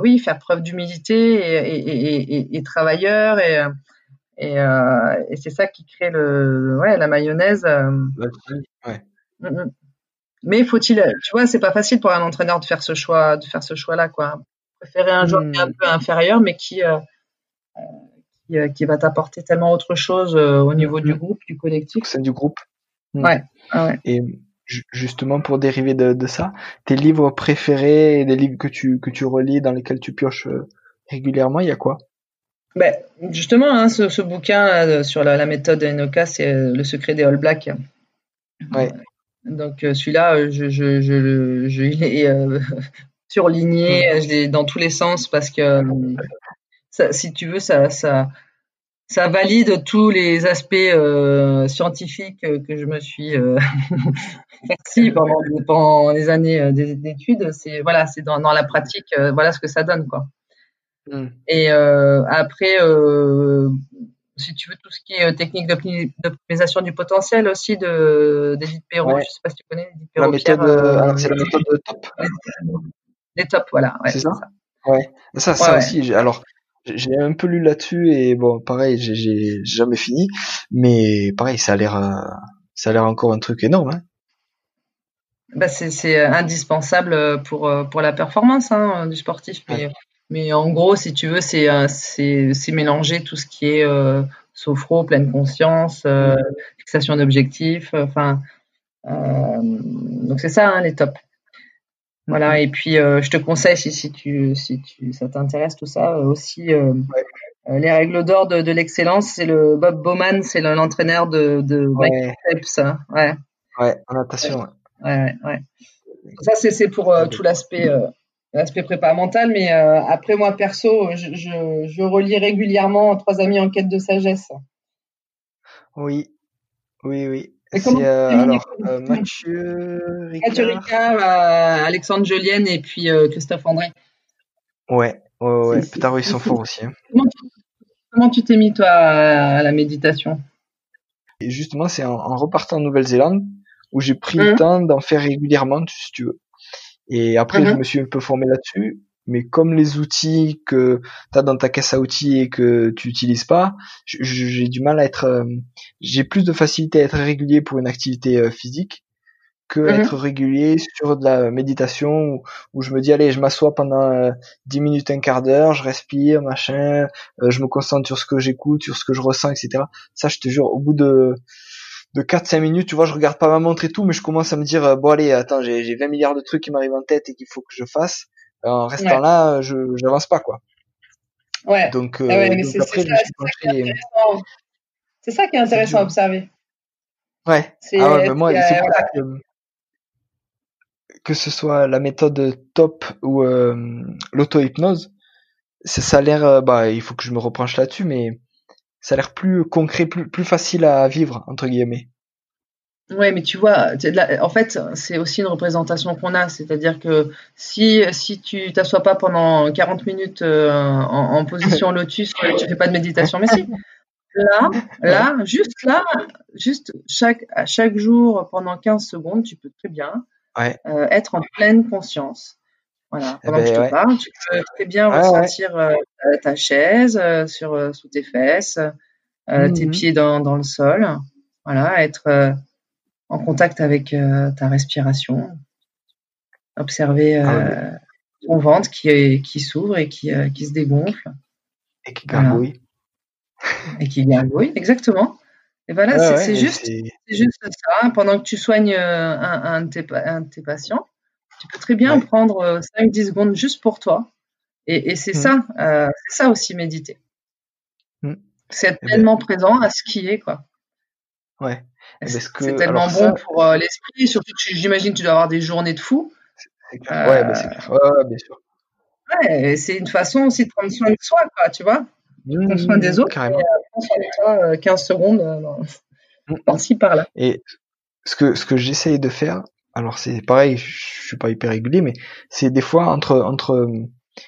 S2: oui, faire preuve d'humilité et, et, et, et, travailleur. Et, et, et c'est ça qui crée le, ouais, la mayonnaise. Ouais. Mm, mm. Mais faut-il, tu vois, c'est pas facile pour un entraîneur de faire ce choix, de faire ce choix-là, quoi. Préférer un joueur est un hmm. peu inférieur, mais qui euh, euh qui, euh, qui, va t'apporter tellement autre chose euh, au niveau du hmm. groupe, du collectif.
S1: C'est du groupe.
S2: Hmm. Ouais. Ouais.
S1: Et justement pour dériver de, de, ça, tes livres préférés, des livres que tu que tu relis, dans lesquels tu pioches régulièrement, il y a quoi?
S2: Ben, justement, hein, ce, ce, bouquin sur la, la méthode Enoka, c'est Le secret des All Blacks.
S1: Ouais.
S2: Donc euh, celui-là, euh, je, je, je, je l'ai euh, *laughs* surligné, je l'ai dans tous les sens parce que ça, si tu veux, ça, ça, ça valide tous les aspects euh, scientifiques que je me suis euh, *laughs* pendant, pendant les années d'études. C'est voilà, c'est dans, dans la pratique, voilà ce que ça donne quoi. Mm. Et après, si tu veux, tout ce qui est euh, technique d'optimisation du potentiel aussi de d'Edith Perrault. Je Je sais pas si tu connais Edith
S1: Perrault. La méthode, euh, c'est la méthode de top?
S2: Les top, voilà.
S1: Ouais, c'est ça, ça, Ouais. Ça, ça aussi. Alors, j'ai un peu lu là-dessus et bon, pareil, j'ai jamais fini, mais pareil, ça a l'air, euh, ça a l'air encore un truc énorme. Hein.
S2: Bah, c'est indispensable pour pour la performance hein, du sportif. Mais mais en gros, si tu veux, c'est euh, c'est mélanger tout ce qui est euh, sophro, pleine conscience, euh, fixation d'objectifs. Euh, enfin, euh, donc c'est ça hein, les tops. Voilà. Et puis, je te conseille si, si tu si tu ça t'intéresse tout ça aussi. les règles d'or de, de l'excellence, c'est le Bob Bowman, c'est l'entraîneur de, de
S1: ouais.
S2: Phelps. Hein. Ouais.
S1: Ouais, en natation.
S2: Ouais, ouais. ouais. Ça, c'est pour tout l'aspect l'aspect prépa mental, mais euh, après moi perso, je, je, je, relis régulièrement Trois amis en quête de sagesse.
S1: Oui, oui, oui. C'est euh, alors euh, Mathieu Ricard,
S2: euh, Alexandre Jolienne et puis Christophe André.
S1: Ouais, ouais, ouais. Putain, ils sont forts aussi. Hein.
S2: Comment tu t'es mis toi à la méditation?
S1: Et justement, c'est en, en, repartant en Nouvelle-Zélande où j'ai pris le mmh. temps d'en faire régulièrement, si tu veux. Et après, je mhm. me suis un peu formé là-dessus. Mais comme les outils que tu as dans ta caisse à outils et que tu utilises pas, j'ai du mal à être. Euh, j'ai plus de facilité à être régulier pour une activité euh, physique que mhm. être régulier sur de la méditation où, je me dis allez je m'assois pendant 10 euh, minutes un quart d'heure je respire machin je me concentre sur ce que j'écoute sur ce que je ressens etc ça je te jure au bout de de 4-5 minutes, tu vois, je regarde pas ma montre et tout, mais je commence à me dire, bon allez, attends, j'ai 20 milliards de trucs qui m'arrivent en tête et qu'il faut que je fasse. En restant là, je j'avance pas, quoi.
S2: Ouais.
S1: Donc, euh, ah ouais, c'est ça,
S2: qui est intéressant à observer.
S1: Ouais. Ah ouais, mais moi, c'est pour ça que, que ce soit la méthode top ou euh, l'auto-hypnose, ça a l'air, euh, bah, il faut que je me reproche là-dessus, mais ça a l'air plus concret, plus, plus facile à vivre, entre guillemets.
S2: Ouais, mais tu vois, en fait, c'est aussi une représentation qu'on a. C'est-à-dire que si, si tu t'assois pas pendant 40 minutes euh, en, en, position *laughs* lotus, tu fais pas de méditation. Mais si, là, là, juste là, juste chaque, à chaque jour, pendant 15 secondes, tu peux très bien
S1: ouais.
S2: euh, être en pleine conscience. Voilà, eh pendant que je ben, te parle, tu peux très bien ressentir euh, ta chaise euh, sur euh, sous tes fesses, mmh tes pieds dans, dans le sol. Voilà, être en contact avec ta respiration, observer ah ton ventre qui, qui s'ouvre et qui, qui se dégonfle.
S1: Et qui gargouille.
S2: Et qui gargouille, exactement. Et voilà, c'est juste, juste ça. Pendant que tu soignes un, un, de tes, un de tes patients, Tu peux très bien prendre 5-10 secondes juste pour toi. Et, c'est mmh. ça, c'est ça aussi méditer. Mmh. C'est être eh ben tellement présent à ce qui est, quoi.
S1: Ouais.
S2: C'est tellement bon pour l'esprit, surtout que j'imagine que tu dois avoir des journées de fou.
S1: Ouais, c'est clair. Ouais, bien sûr.
S2: Ouais, c'est une façon aussi de prendre soin de soi, quoi, tu vois. prendre soin des autres. Carrément. Et, prendre soin de toi 15 secondes par-ci, par-là.
S1: Et ce que, ce que j'essaye de faire, alors c'est pareil, je suis pas hyper régulier, mais c'est des fois entre, entre,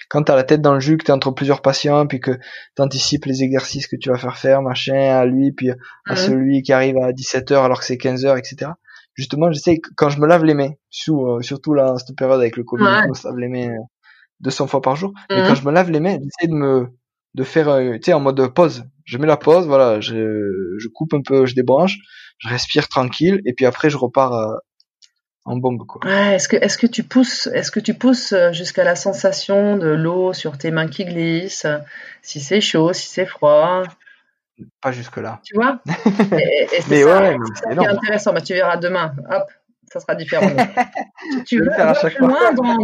S1: quand t'as la tête dans le jus, que t'es entre plusieurs patients, puis que t'anticipes les exercices que tu vas faire faire, machin, à lui, puis à celui qui arrive à 17h alors que c'est 15h, etc. Justement, j'essaie, quand je me lave les mains, surtout, euh, surtout là, cette période avec le Covid, on se lave les mains 200 fois par jour, mais quand je me lave les mains, j'essaie de me, de faire, euh, tu sais, en mode pause. Je mets la pause, voilà, je, je coupe un peu, je débranche, je respire tranquille, et puis après je repars euh, en bombe quoi.
S2: Ouais, est-ce que est-ce que tu pousses est-ce que tu pousses euh, jusqu'à la sensation de l'eau sur tes mains qui glissent, si c'est chaud, si c'est froid?
S1: Pas jusque là.
S2: Tu vois? *laughs* Et, c'est ça, ouais, c'est intéressant. Bah, tu verras demain. Hop, ça sera différent. *laughs* tu veux faire à chaque fois. Dans...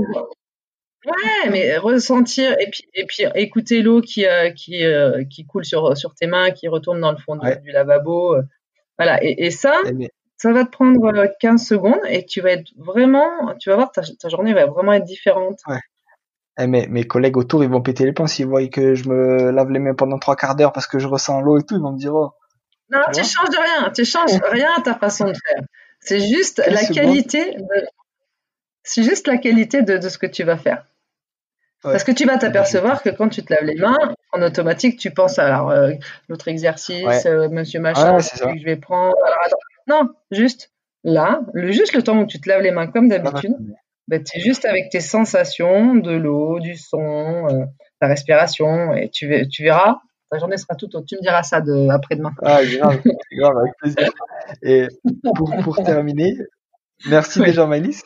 S2: Ouais, mais ressentir et puis et puis écouter l'eau qui euh, qui euh, qui coule sur sur tes mains, qui retourne dans le fond du, lavabo. Voilà, et, et ça, eh ça va te prendre 15 euh, secondes et tu vas être vraiment, tu vas voir, ta, ta journée va vraiment être différente.
S1: Ouais. Eh, mais mes collègues autour, ils vont péter les pans s'ils voient que je me lave les mains pendant trois quarts d'heure parce que je ressens l'eau et tout, ils vont me dire oh.
S2: Non, tu, changes de rien, tu changes rien à ta façon de faire. C'est juste la qualité de... c'est juste la qualité de, ce que tu vas faire. Parce que tu vas t'apercevoir que quand tu te laves les mains, en automatique, tu penses à euh, l'autre exercice, euh, monsieur machin, que je vais prendre. Alors, non, juste là, le, juste le temps où tu te laves les mains comme d'habitude, ben, tu es juste avec tes sensations de l'eau, du son, euh, ta respiration, et tu, tu verras, ta journée sera toute autre. Tu me diras ça de, après-demain.
S1: Ah, grave, grave, avec plaisir. Et pour, pour terminer, merci déjà, Maëlys.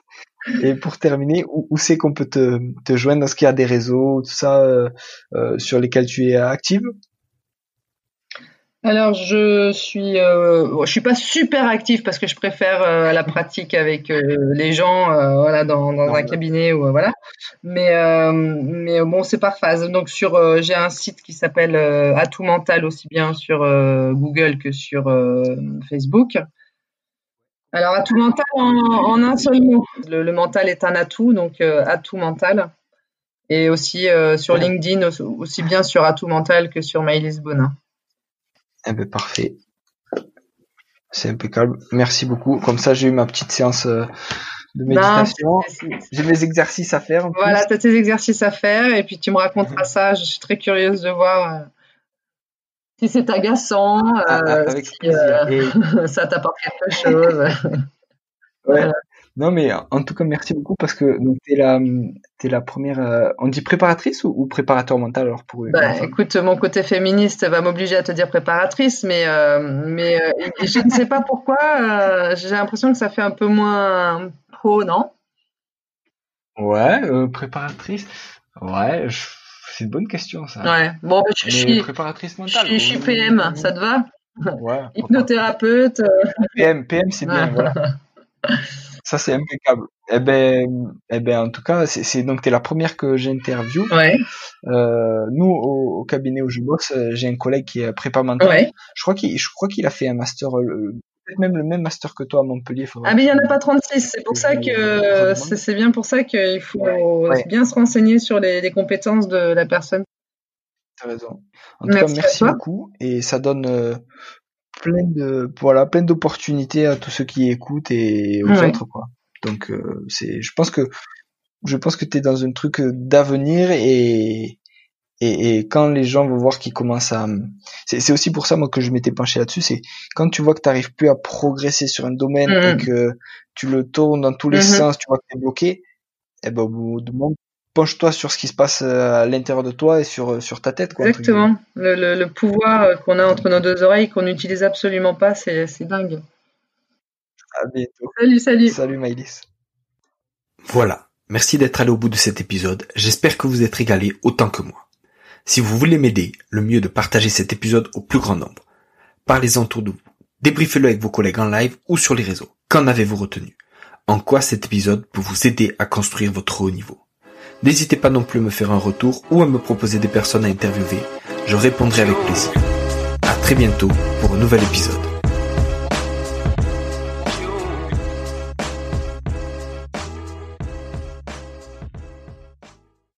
S1: Et pour terminer, où, où c'est qu'on peut te, te joindre? Est-ce qu'il y a des réseaux, tout ça, euh, euh, sur lesquels tu es active?
S2: Alors je suis, euh, je suis pas super active parce que je préfère euh, la pratique avec euh, les gens, euh, voilà, dans, dans un cabinet ou voilà. Mais mais bon, c'est par phase. Donc sur, j'ai un site qui s'appelle Atout Mental aussi bien sur Google que sur Facebook. Alors Atout Mental en, un seul mot. Le, le, mental est un atout, donc Atout Mental. Et aussi sur LinkedIn, aussi bien sur Atout Mental que sur Maïlis Bonin.
S1: Eh ben parfait. C'est impeccable. Merci beaucoup. Comme ça, j'ai eu ma petite séance euh, de méditation. J'ai mes exercices à faire.
S2: Voilà, tu as tes exercices à faire et puis tu me raconteras ça. Je suis très curieuse de voir euh, si c'est agaçant, ah, euh, si *laughs* ça t'apporte quelque chose.
S1: ouais. Non, mais en tout cas, merci beaucoup parce que donc t'es la t'es la première. Euh, on dit préparatrice ou, préparateur mental alors pour.
S2: Bah, écoute, mon côté féministe va m'obliger à te dire préparatrice, mais euh, mais euh, je ne sais pas pourquoi. J'ai l'impression que ça fait un peu moins pro, non?
S1: Ouais, préparatrice. Ouais, c'est une bonne question ça.
S2: Ouais. Bon, je, suis préparatrice mentale. Je, suis PM, ça te va? Ouais. Hypnothérapeute.
S1: PM, PM, c'est bien. Voilà. *laughs* Ça, c'est impeccable. Eh ben, eh ben, en tout cas, c'est donc t'es la première que j'interviewe.
S2: Ouais.
S1: Euh, nous, au, cabinet où je bosse, euh, j'ai un collègue qui est prépa mental. Ouais. Je crois qu'il, je crois qu'il a fait un master, euh, peut-être même le même master que toi à Montpellier.
S2: Ah mais il y en a pas 36. C'est pour ça que c'est bien pour ça qu'il faut bien se renseigner sur les, les, compétences de la personne.
S1: T'as raison. En tout cas, merci beaucoup et ça donne euh, plein de voilà plein d'opportunités à tous ceux qui écoutent et aux autres quoi. Donc euh, c'est je pense que je pense que tu es dans un truc d'avenir et, et, et quand les gens vont voir qu'ils commencent à c'est aussi pour ça moi que je m'étais penché là-dessus c'est quand tu vois que tu arrives plus à progresser sur un domaine et mm-hmm. que tu le tournes dans tous les mm-hmm. sens tu vois que tu es bloqué et eh ben au bout du moment penche-toi sur ce qui se passe euh, à l'intérieur de toi et sur, euh, sur ta tête. Quoi,
S2: Exactement. Le, le, le, pouvoir euh, qu'on a entre nos deux oreilles qu'on n'utilise absolument pas, c'est dingue.
S1: À bientôt.
S2: Salut, salut.
S1: Salut Maïlis. Voilà. Merci d'être allé au bout de cet épisode. J'espère que vous êtes régalé autant que moi. Si vous voulez m'aider, le mieux est de partager cet épisode au plus grand nombre. Parlez-en autour de vous. Débriefez-le avec vos collègues en live ou sur les réseaux. Qu'en avez-vous retenu? En quoi cet épisode peut vous aider à construire votre haut niveau? N'hésitez pas non plus à me faire un retour ou à me proposer des personnes à interviewer. Je répondrai avec plaisir. À très bientôt pour un nouvel épisode.